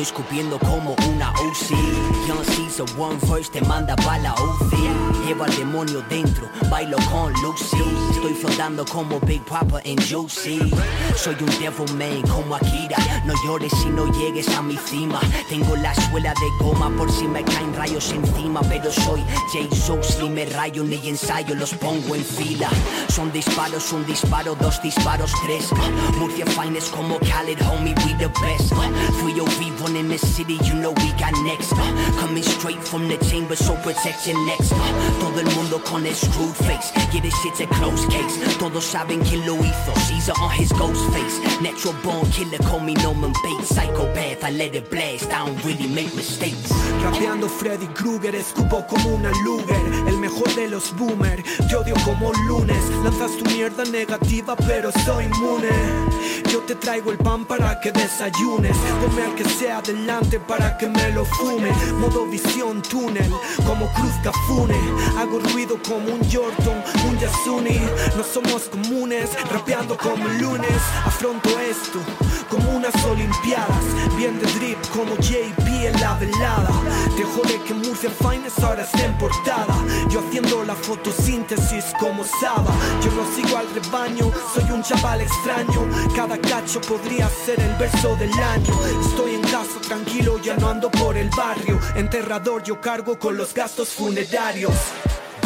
escupiendo como una UCI. Young Caesar, one voice te manda bala UCI. Lleva al demonio dentro, bailo con Lucy. Estoy flotando como Big Papa en Juicy. Soy un devil man como Akira. No llores si no llegues a mi cima. Tengo la suela de goma por si me caen rayos encima. Pero soy Jesus, ni me rayo ni ensayo, los pongo en fila. Son disparos, un disparo, dos disparos, tres. Murcia fine es como Khaled, homie, we the best. Fui yo vivo in the city, you know we got next. Coming straight from the chamber, so protect your todo el mundo con el screw face. Yeah, this shit's a close case. Todos saben quién lo hizo. Caesar on his ghost face. Natural born killer, call me Norman Bates. Psychopath, I let it blast. I don't really make mistakes. Rapeando Freddy Krueger, escupo como una Luger. El mejor de los boomer. Te odio como lunes. Lanzas tu mierda negativa, pero soy inmune. Yo te traigo el pan para que desayunes. Ponme al que sea adelante para que me lo fume. Modo visión túnel, como Cruz Cafune. Hago ruido como un Jordan, un Yasuni. No somos comunes, rapeando como lunes. Afronto esto como unas olimpiadas. Bien de drip como JP en la velada. Te jode que Murcia Finest ahora está en portada. Yo haciendo la fotosíntesis como Saba. Yo no sigo al rebaño, soy un chaval extraño. Cada cacho podría ser el verso del año. Estoy en casa tranquilo, ya no ando por el barrio. Enterrador, yo cargo con los gastos funerarios.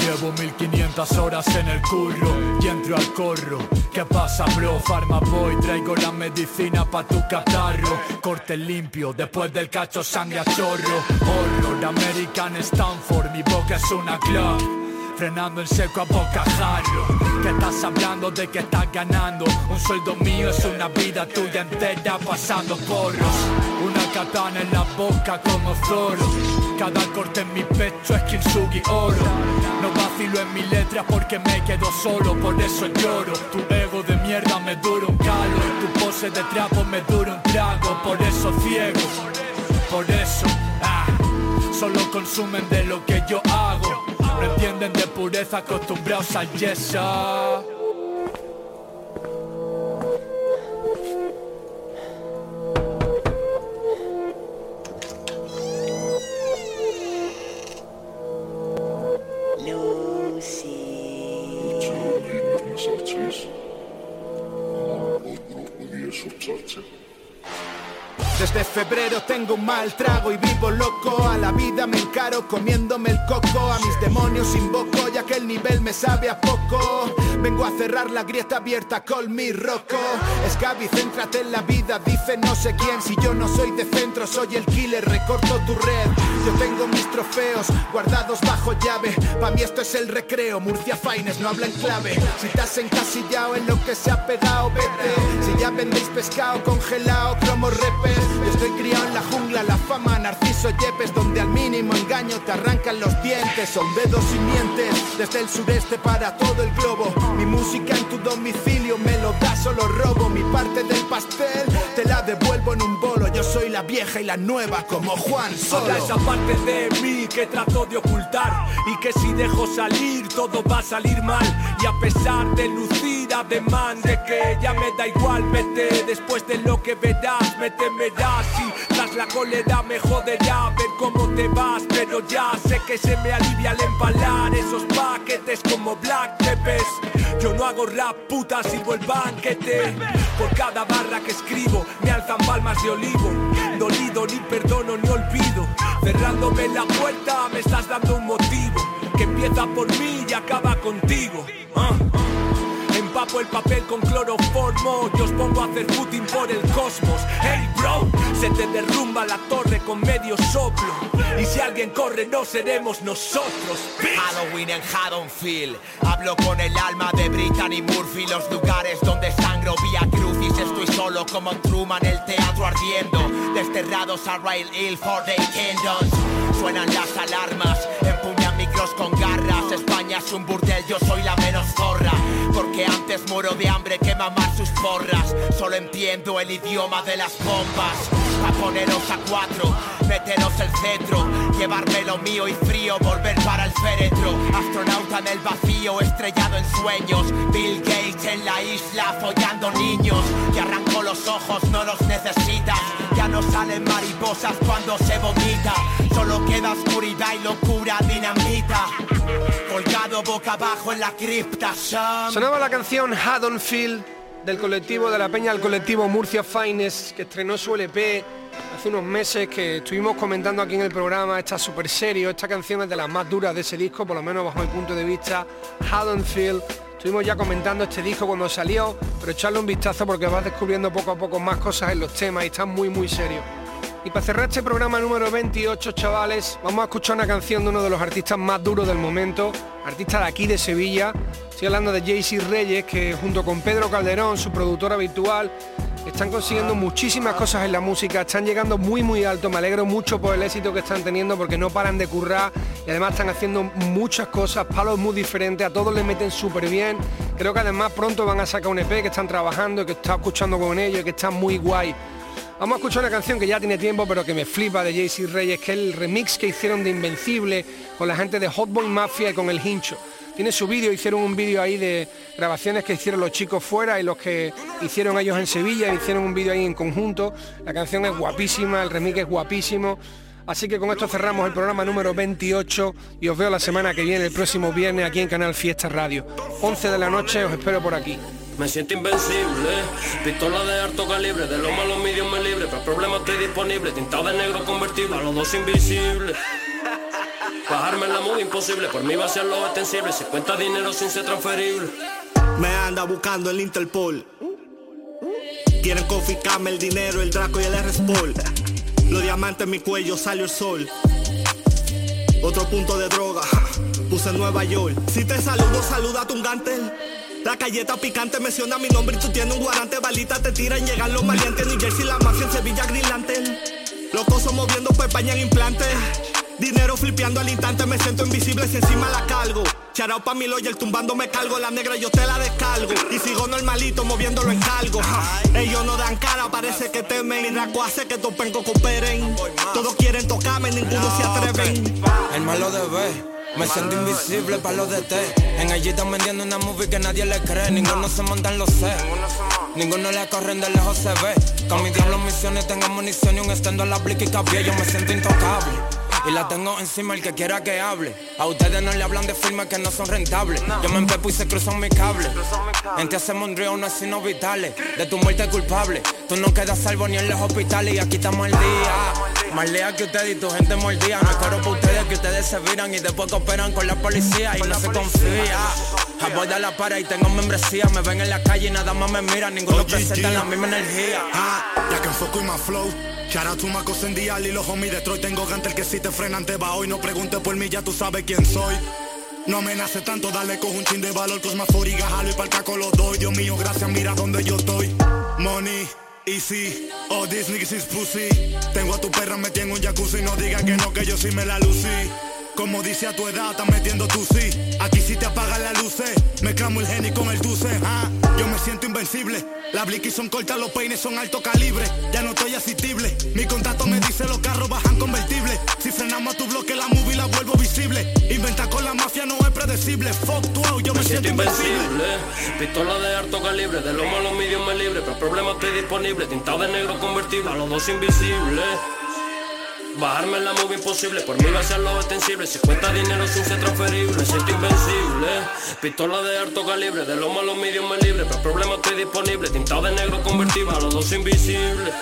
Llevo 1500 horas en el curro y entro al corro. ¿Qué pasa, bro? Farma boy, traigo la medicina pa' tu catarro. Corte limpio, después del cacho sangre a chorro. Horror, American Stanford, mi boca es una club frenando en seco a bocajarro. Que estás hablando de que estás ganando. Un sueldo mío es una vida tuya entera pasando porros. Una katana en la boca como Zoro. Cada corte en mi pecho es Kintsugi oro. No vacilo en mi letra porque me quedo solo, por eso lloro. Tu ego de mierda me dura un calo. Tu pose de trapo me dura un trago, por eso ciego. Por eso, ah, solo consumen de lo que yo hago. No entienden de pureza acostumbrados al yeso. Desde febrero tengo un mal trago y vivo loco. A la vida me encaro comiéndome el coco. A mis demonios invoco ya que el nivel me sabe a poco. Vengo a cerrar la grieta abierta con mi roco. Escabi, céntrate en la vida, dice no sé quién. Si yo no soy de centro, soy el killer, recorto tu red. Yo tengo mis trofeos guardados bajo llave. Pa' mí esto es el recreo, Murcia Faines no habla en clave. Si estás encasillado en lo que se ha pegado, vete. Si ya vendéis pescado congelado, cromo repes estoy criado en la jungla, la fama, Narciso Yepes, donde al mínimo engaño te arrancan los dientes. Son dedos y mientes, desde el sureste para todo el globo. Mi música en tu domicilio me lo da, solo robo. Mi parte del pastel te la devuelvo en un bolo. Yo soy la vieja y la nueva, como Juan Solo. Esa parte de mí que trato de ocultar y que si dejo salir todo va a salir mal. Y a pesar de lucir ademán de que ya me da igual, vete después de lo que verás, me temerás y tras la cólera me joderá ver cómo te vas, pero ya sé que se me alivia al empalar esos paquetes como Black Peppers. Yo no hago rap, puta, sirvo el banquete. Por cada barra que escribo me alzan palmas de olivo. Dolido, ni perdono, ni olvido. Cerrándome la puerta me estás dando un motivo que empieza por mí y acaba contigo. Ah. Empapo el papel con cloroformo. Y os pongo a hacer footing por el cosmos. Hey bro, se te derrumba la torre con medio soplo. Y si alguien corre, no seremos nosotros. Halloween en Haddonfield. Hablo con el alma de Brittany Murphy. Los lugares donde sangro vía crucis Estoy solo como Truman, el teatro ardiendo. Desterrados a Rail Hill for the Kingdoms. Suenan las alarmas, empuñan micros con garras España es un burdel, yo soy la menos zorra. Porque antes muero de hambre que mamar sus porras Solo entiendo el idioma de las bombas. A poneros a cuatro, meteros el centro. Llevarme lo mío y frío, volver para el féretro. Astronauta en el vacío, estrellado en sueños. Bill Gates en la isla, follando niños. Y arrancó los ojos, no los necesitas. Ya no salen mariposas cuando se vomita Solo queda oscuridad y locura dinamita Colgado boca abajo en la cripta. Sonaba la canción Haddonfield del colectivo de la Peña al colectivo Murcia Finest que estrenó su LP hace unos meses que estuvimos comentando aquí en el programa, está súper serio, esta canción es de las más duras de ese disco, por lo menos bajo mi punto de vista, Haddonfield. Estuvimos ya comentando este disco cuando salió, pero echarle un vistazo porque vas descubriendo poco a poco más cosas en los temas y está muy muy serio. Y para cerrar este programa número 28, chavales, vamos a escuchar una canción de uno de los artistas más duros del momento, artista de aquí de Sevilla. Estoy hablando de JC Reyes, que junto con Pedro Calderón, su productor habitual, están consiguiendo muchísimas cosas en la música, están llegando muy muy alto, me alegro mucho por el éxito que están teniendo porque no paran de currar y además están haciendo muchas cosas, palos muy diferentes, a todos les meten súper bien. Creo que además pronto van a sacar un EP que están trabajando, que está escuchando con ellos que está muy guay. Vamos a escuchar una canción que ya tiene tiempo, pero que me flipa de JC Reyes, que es el remix que hicieron de Invencible con la gente de Hotboy Mafia y con el Hincho. Tiene su vídeo, hicieron un vídeo ahí de grabaciones que hicieron los chicos fuera y los que hicieron ellos en Sevilla, hicieron un vídeo ahí en conjunto. La canción es guapísima, el remix es guapísimo. Así que con esto cerramos el programa número 28 y os veo la semana que viene, el próximo viernes, aquí en Canal Fiesta Radio. 11 de la noche, os espero por aquí. Me siento invencible, pistola de alto calibre, de lo malo medios me libre, para problemas estoy disponible, tintado de negro convertible, a los dos invisibles. Bajarme la movie imposible, por mí va a ser lo extensible. Si cuenta dinero sin ser transferible. Me anda buscando el Interpol. Quieren confiscarme el dinero, el Draco y el R-Sport. Los diamantes en mi cuello, salió el sol. Otro punto de droga, puse en Nueva York. Si te saludo, saluda a tu gantel. La galleta picante menciona mi nombre y tú tienes un guarante. Balita te tiran, llegan los maleantes. New Jersey, la mafia en Sevilla, Green Lantern. Locos moviendo España en implantes. Dinero flipeando al instante, me siento invisible si encima la cargo. Charao pa' mi lawyer, tumbando me cargo. La negra yo te la descargo. Y sigo normalito, moviéndolo en cargo. Ellos no dan cara, parece que temen. Mi raco hace que topenco cooperen. Todos quieren tocarme, ninguno se atreven. El malo de B. Me siento invisible para los DT. En allí están vendiendo una movie que nadie le cree. Ninguno se monta en los C. Ninguno le corren de lejos se ve. Con mi diablo misiones tengo munición y un estendo a la blick y cabello. Me siento intocable. Y la tengo encima el que quiera que hable. A ustedes no le hablan de firmas que no son rentables. Yo me empepo y se cruzan mi cable. En hacemos un río, no signos vitales. De tu muerte culpable. Tú no quedas salvo ni en los hospitales y aquí estamos el día. Más lea que ustedes y tu gente mordía. Me coro por ustedes que ustedes se viran y después cooperan con la policía y no se confía. Voy de la para y tengo membresía. Me ven en la calle y nada más me miran. Ninguno presenta la misma energía. Ah, ya que enfoco y más flow. Shout out to Marcos en Dial y los homies Detroit. Tengo gantel que si te frenan te va hoy. No preguntes por mí, ya tú sabes quién soy. No amenace tanto, dale cojo un chin de valor. Cosma foriga, jalo y pa'l caco los doy. Dios mío, gracias, mira donde yo estoy. Money. Easy, these niggas is pussy Tengo a tu perra metida en un jacuzzi No digas que no, que yo sí me la lucí como dice a tu edad, estás metiendo tu sí. Aquí sí te apagan las luces. Mezclamos el geni con el dulce. Ah, yo me siento invencible. Las blicky son cortas, los peines son alto calibre. Ya no estoy asistible. Mi contacto me dice los carros bajan convertibles. Si frenamos a tu bloque, la movie la vuelvo visible. Inventar con la mafia no es predecible. Fuck tu yo me, siento invencible. Pistola de alto calibre, de lo malo medio me libre. Pero el problema estoy disponible. Tintado de negro convertible, a los dos invisibles. Bajarme la movie imposible, por mí va a ser lo extensible Si cuenta dinero sin ser transferible, siento invencible. Pistola de alto calibre, de lo malo medio me libre Pero el problema estoy disponible, tintado de negro convertible A los dos invisibles.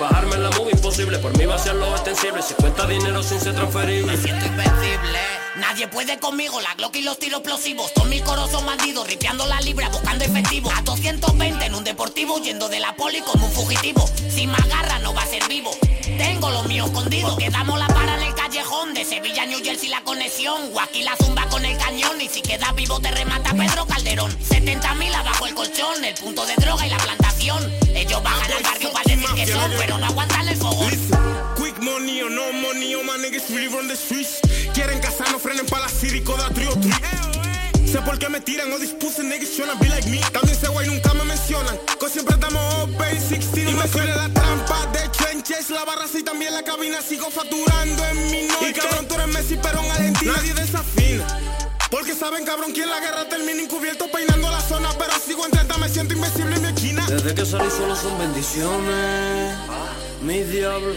Bajarme la movie imposible, por mí va a ser lo extensible Si cuenta dinero sin ser transferible. Me siento invencible. Nadie puede conmigo, la Glock y los tiros explosivos. Todos mis coros son ripeando la libra, buscando efectivo. A 220 en un deportivo, huyendo de la poli como un fugitivo. Si me agarra no va a ser vivo tengo lo mío escondido. Quedamos la para en el callejón de Sevilla, New Jersey la conexión. Aquí la zumba con el cañón y si quedas vivo te remata Pedro Calderón. 70 mil abajo el colchón, el punto de droga y la plantación. Ellos bajan al barrio para decir que son, pero no aguantan el fogón. Quick money or no money, oh my niggas really run the streets. Quieren casar, no frenen para la círico da trio Sé por qué me tiran o dispuse niggas tryna be like me. También ese guay nunca me mencionan. Con siempre estamos open 16 y me suele la trampa de trenches. La barra y también la cabina. Sigo facturando en mi noche. Y cabrón, tú eres Messi, pero en Argentina nadie desafina. Porque saben, cabrón, que en la guerra termina encubierto peinando la zona. Pero sigo en 30, me siento invencible en mi esquina. Desde que salí solo son bendiciones. Mi diablo.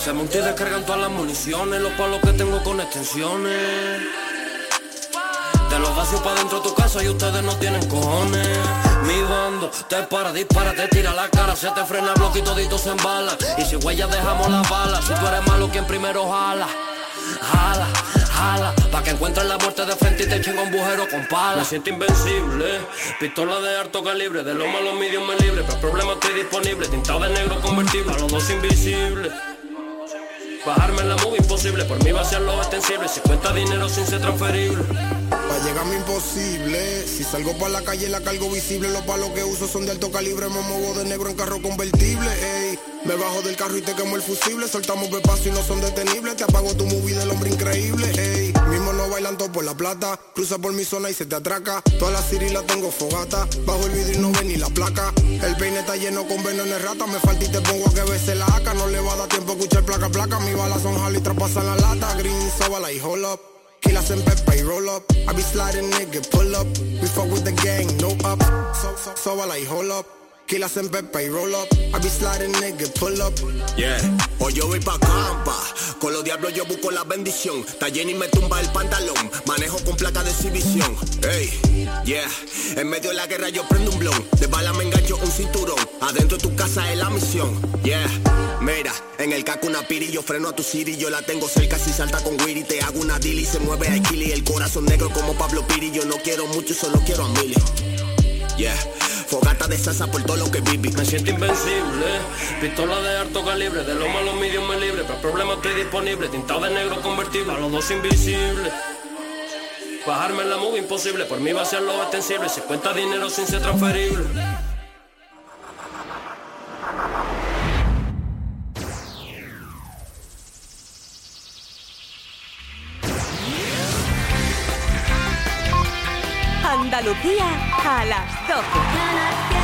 Se monté y descargan todas las municiones. Los palos que tengo con extensiones. Te los vacío pa' dentro de tu casa y ustedes no tienen cojones Mi bando te para, dispara, te tira la cara Se te frena el bloque y toditos se embala Y si huellas dejamos las balas Si tú eres malo, quien primero jala Jala, jala Pa' que encuentres la muerte de frente y te chinga un bujero con pala Me siento invencible Pistola de alto calibre De lo malo medios me libre Pero el problema estoy disponible Tintado de negro convertible A los dos invisibles Bajarme la movie imposible, por mí va a ser lo extensible. Si cuenta dinero sin ser transferible. Va llegarme imposible. Si salgo para la calle la cargo visible. Los palos que uso son de alto calibre. Me muevo de negro en carro convertible. Ey. Me bajo del carro y te quemo el fusible. Soltamos pepazo y no son detenibles. Te apago tu movie del hombre increíble. Ey. Mismo no bailan todo por la plata. Cruza por mi zona y se te atraca. Toda la ciri la tengo fogata. Bajo el vidrio y no ven ni la placa. El peine está lleno con veneno rata. Me falta y te pongo a que bese la aca. No le va a dar tiempo a escuchar placa, placa. Mi balas son jali, traspasan la lata. Green, so like hold up. Kilas en pepa y roll up. I be sliding, nigga, pull up. We fuck with the gang, no up. So, so, so I like hold up. Kilas en pepa y roll up. I be sliding, nigga, pull up. Yeah, hoy yo voy pa' campa. Con los diablos yo busco la bendición. Jenny me tumba el pantalón. Manejo con placa de exhibición. Ey, yeah. En medio de la guerra yo prendo un blon. De bala me engancho un cinturón. Adentro de tu casa es la misión. Yeah, mira, en el cerca con una piri, yo freno a tu city, yo la tengo cerca si salta con Willy, te hago una deal y se mueve a Kili, el corazón negro como Pablo Piri, yo no quiero mucho, solo quiero a Mili. Yeah. Fogata de salsa por todo lo que viví. Me siento invencible. Pistola de alto calibre, de lo malo medio me libre. Para problemas estoy disponible. Tintado de negro convertible, a los dos invisibles. Bajarme en la movie imposible, por mí va a ser lo extensible. Si cuenta dinero sin ser transferible. Andalucía a las 12.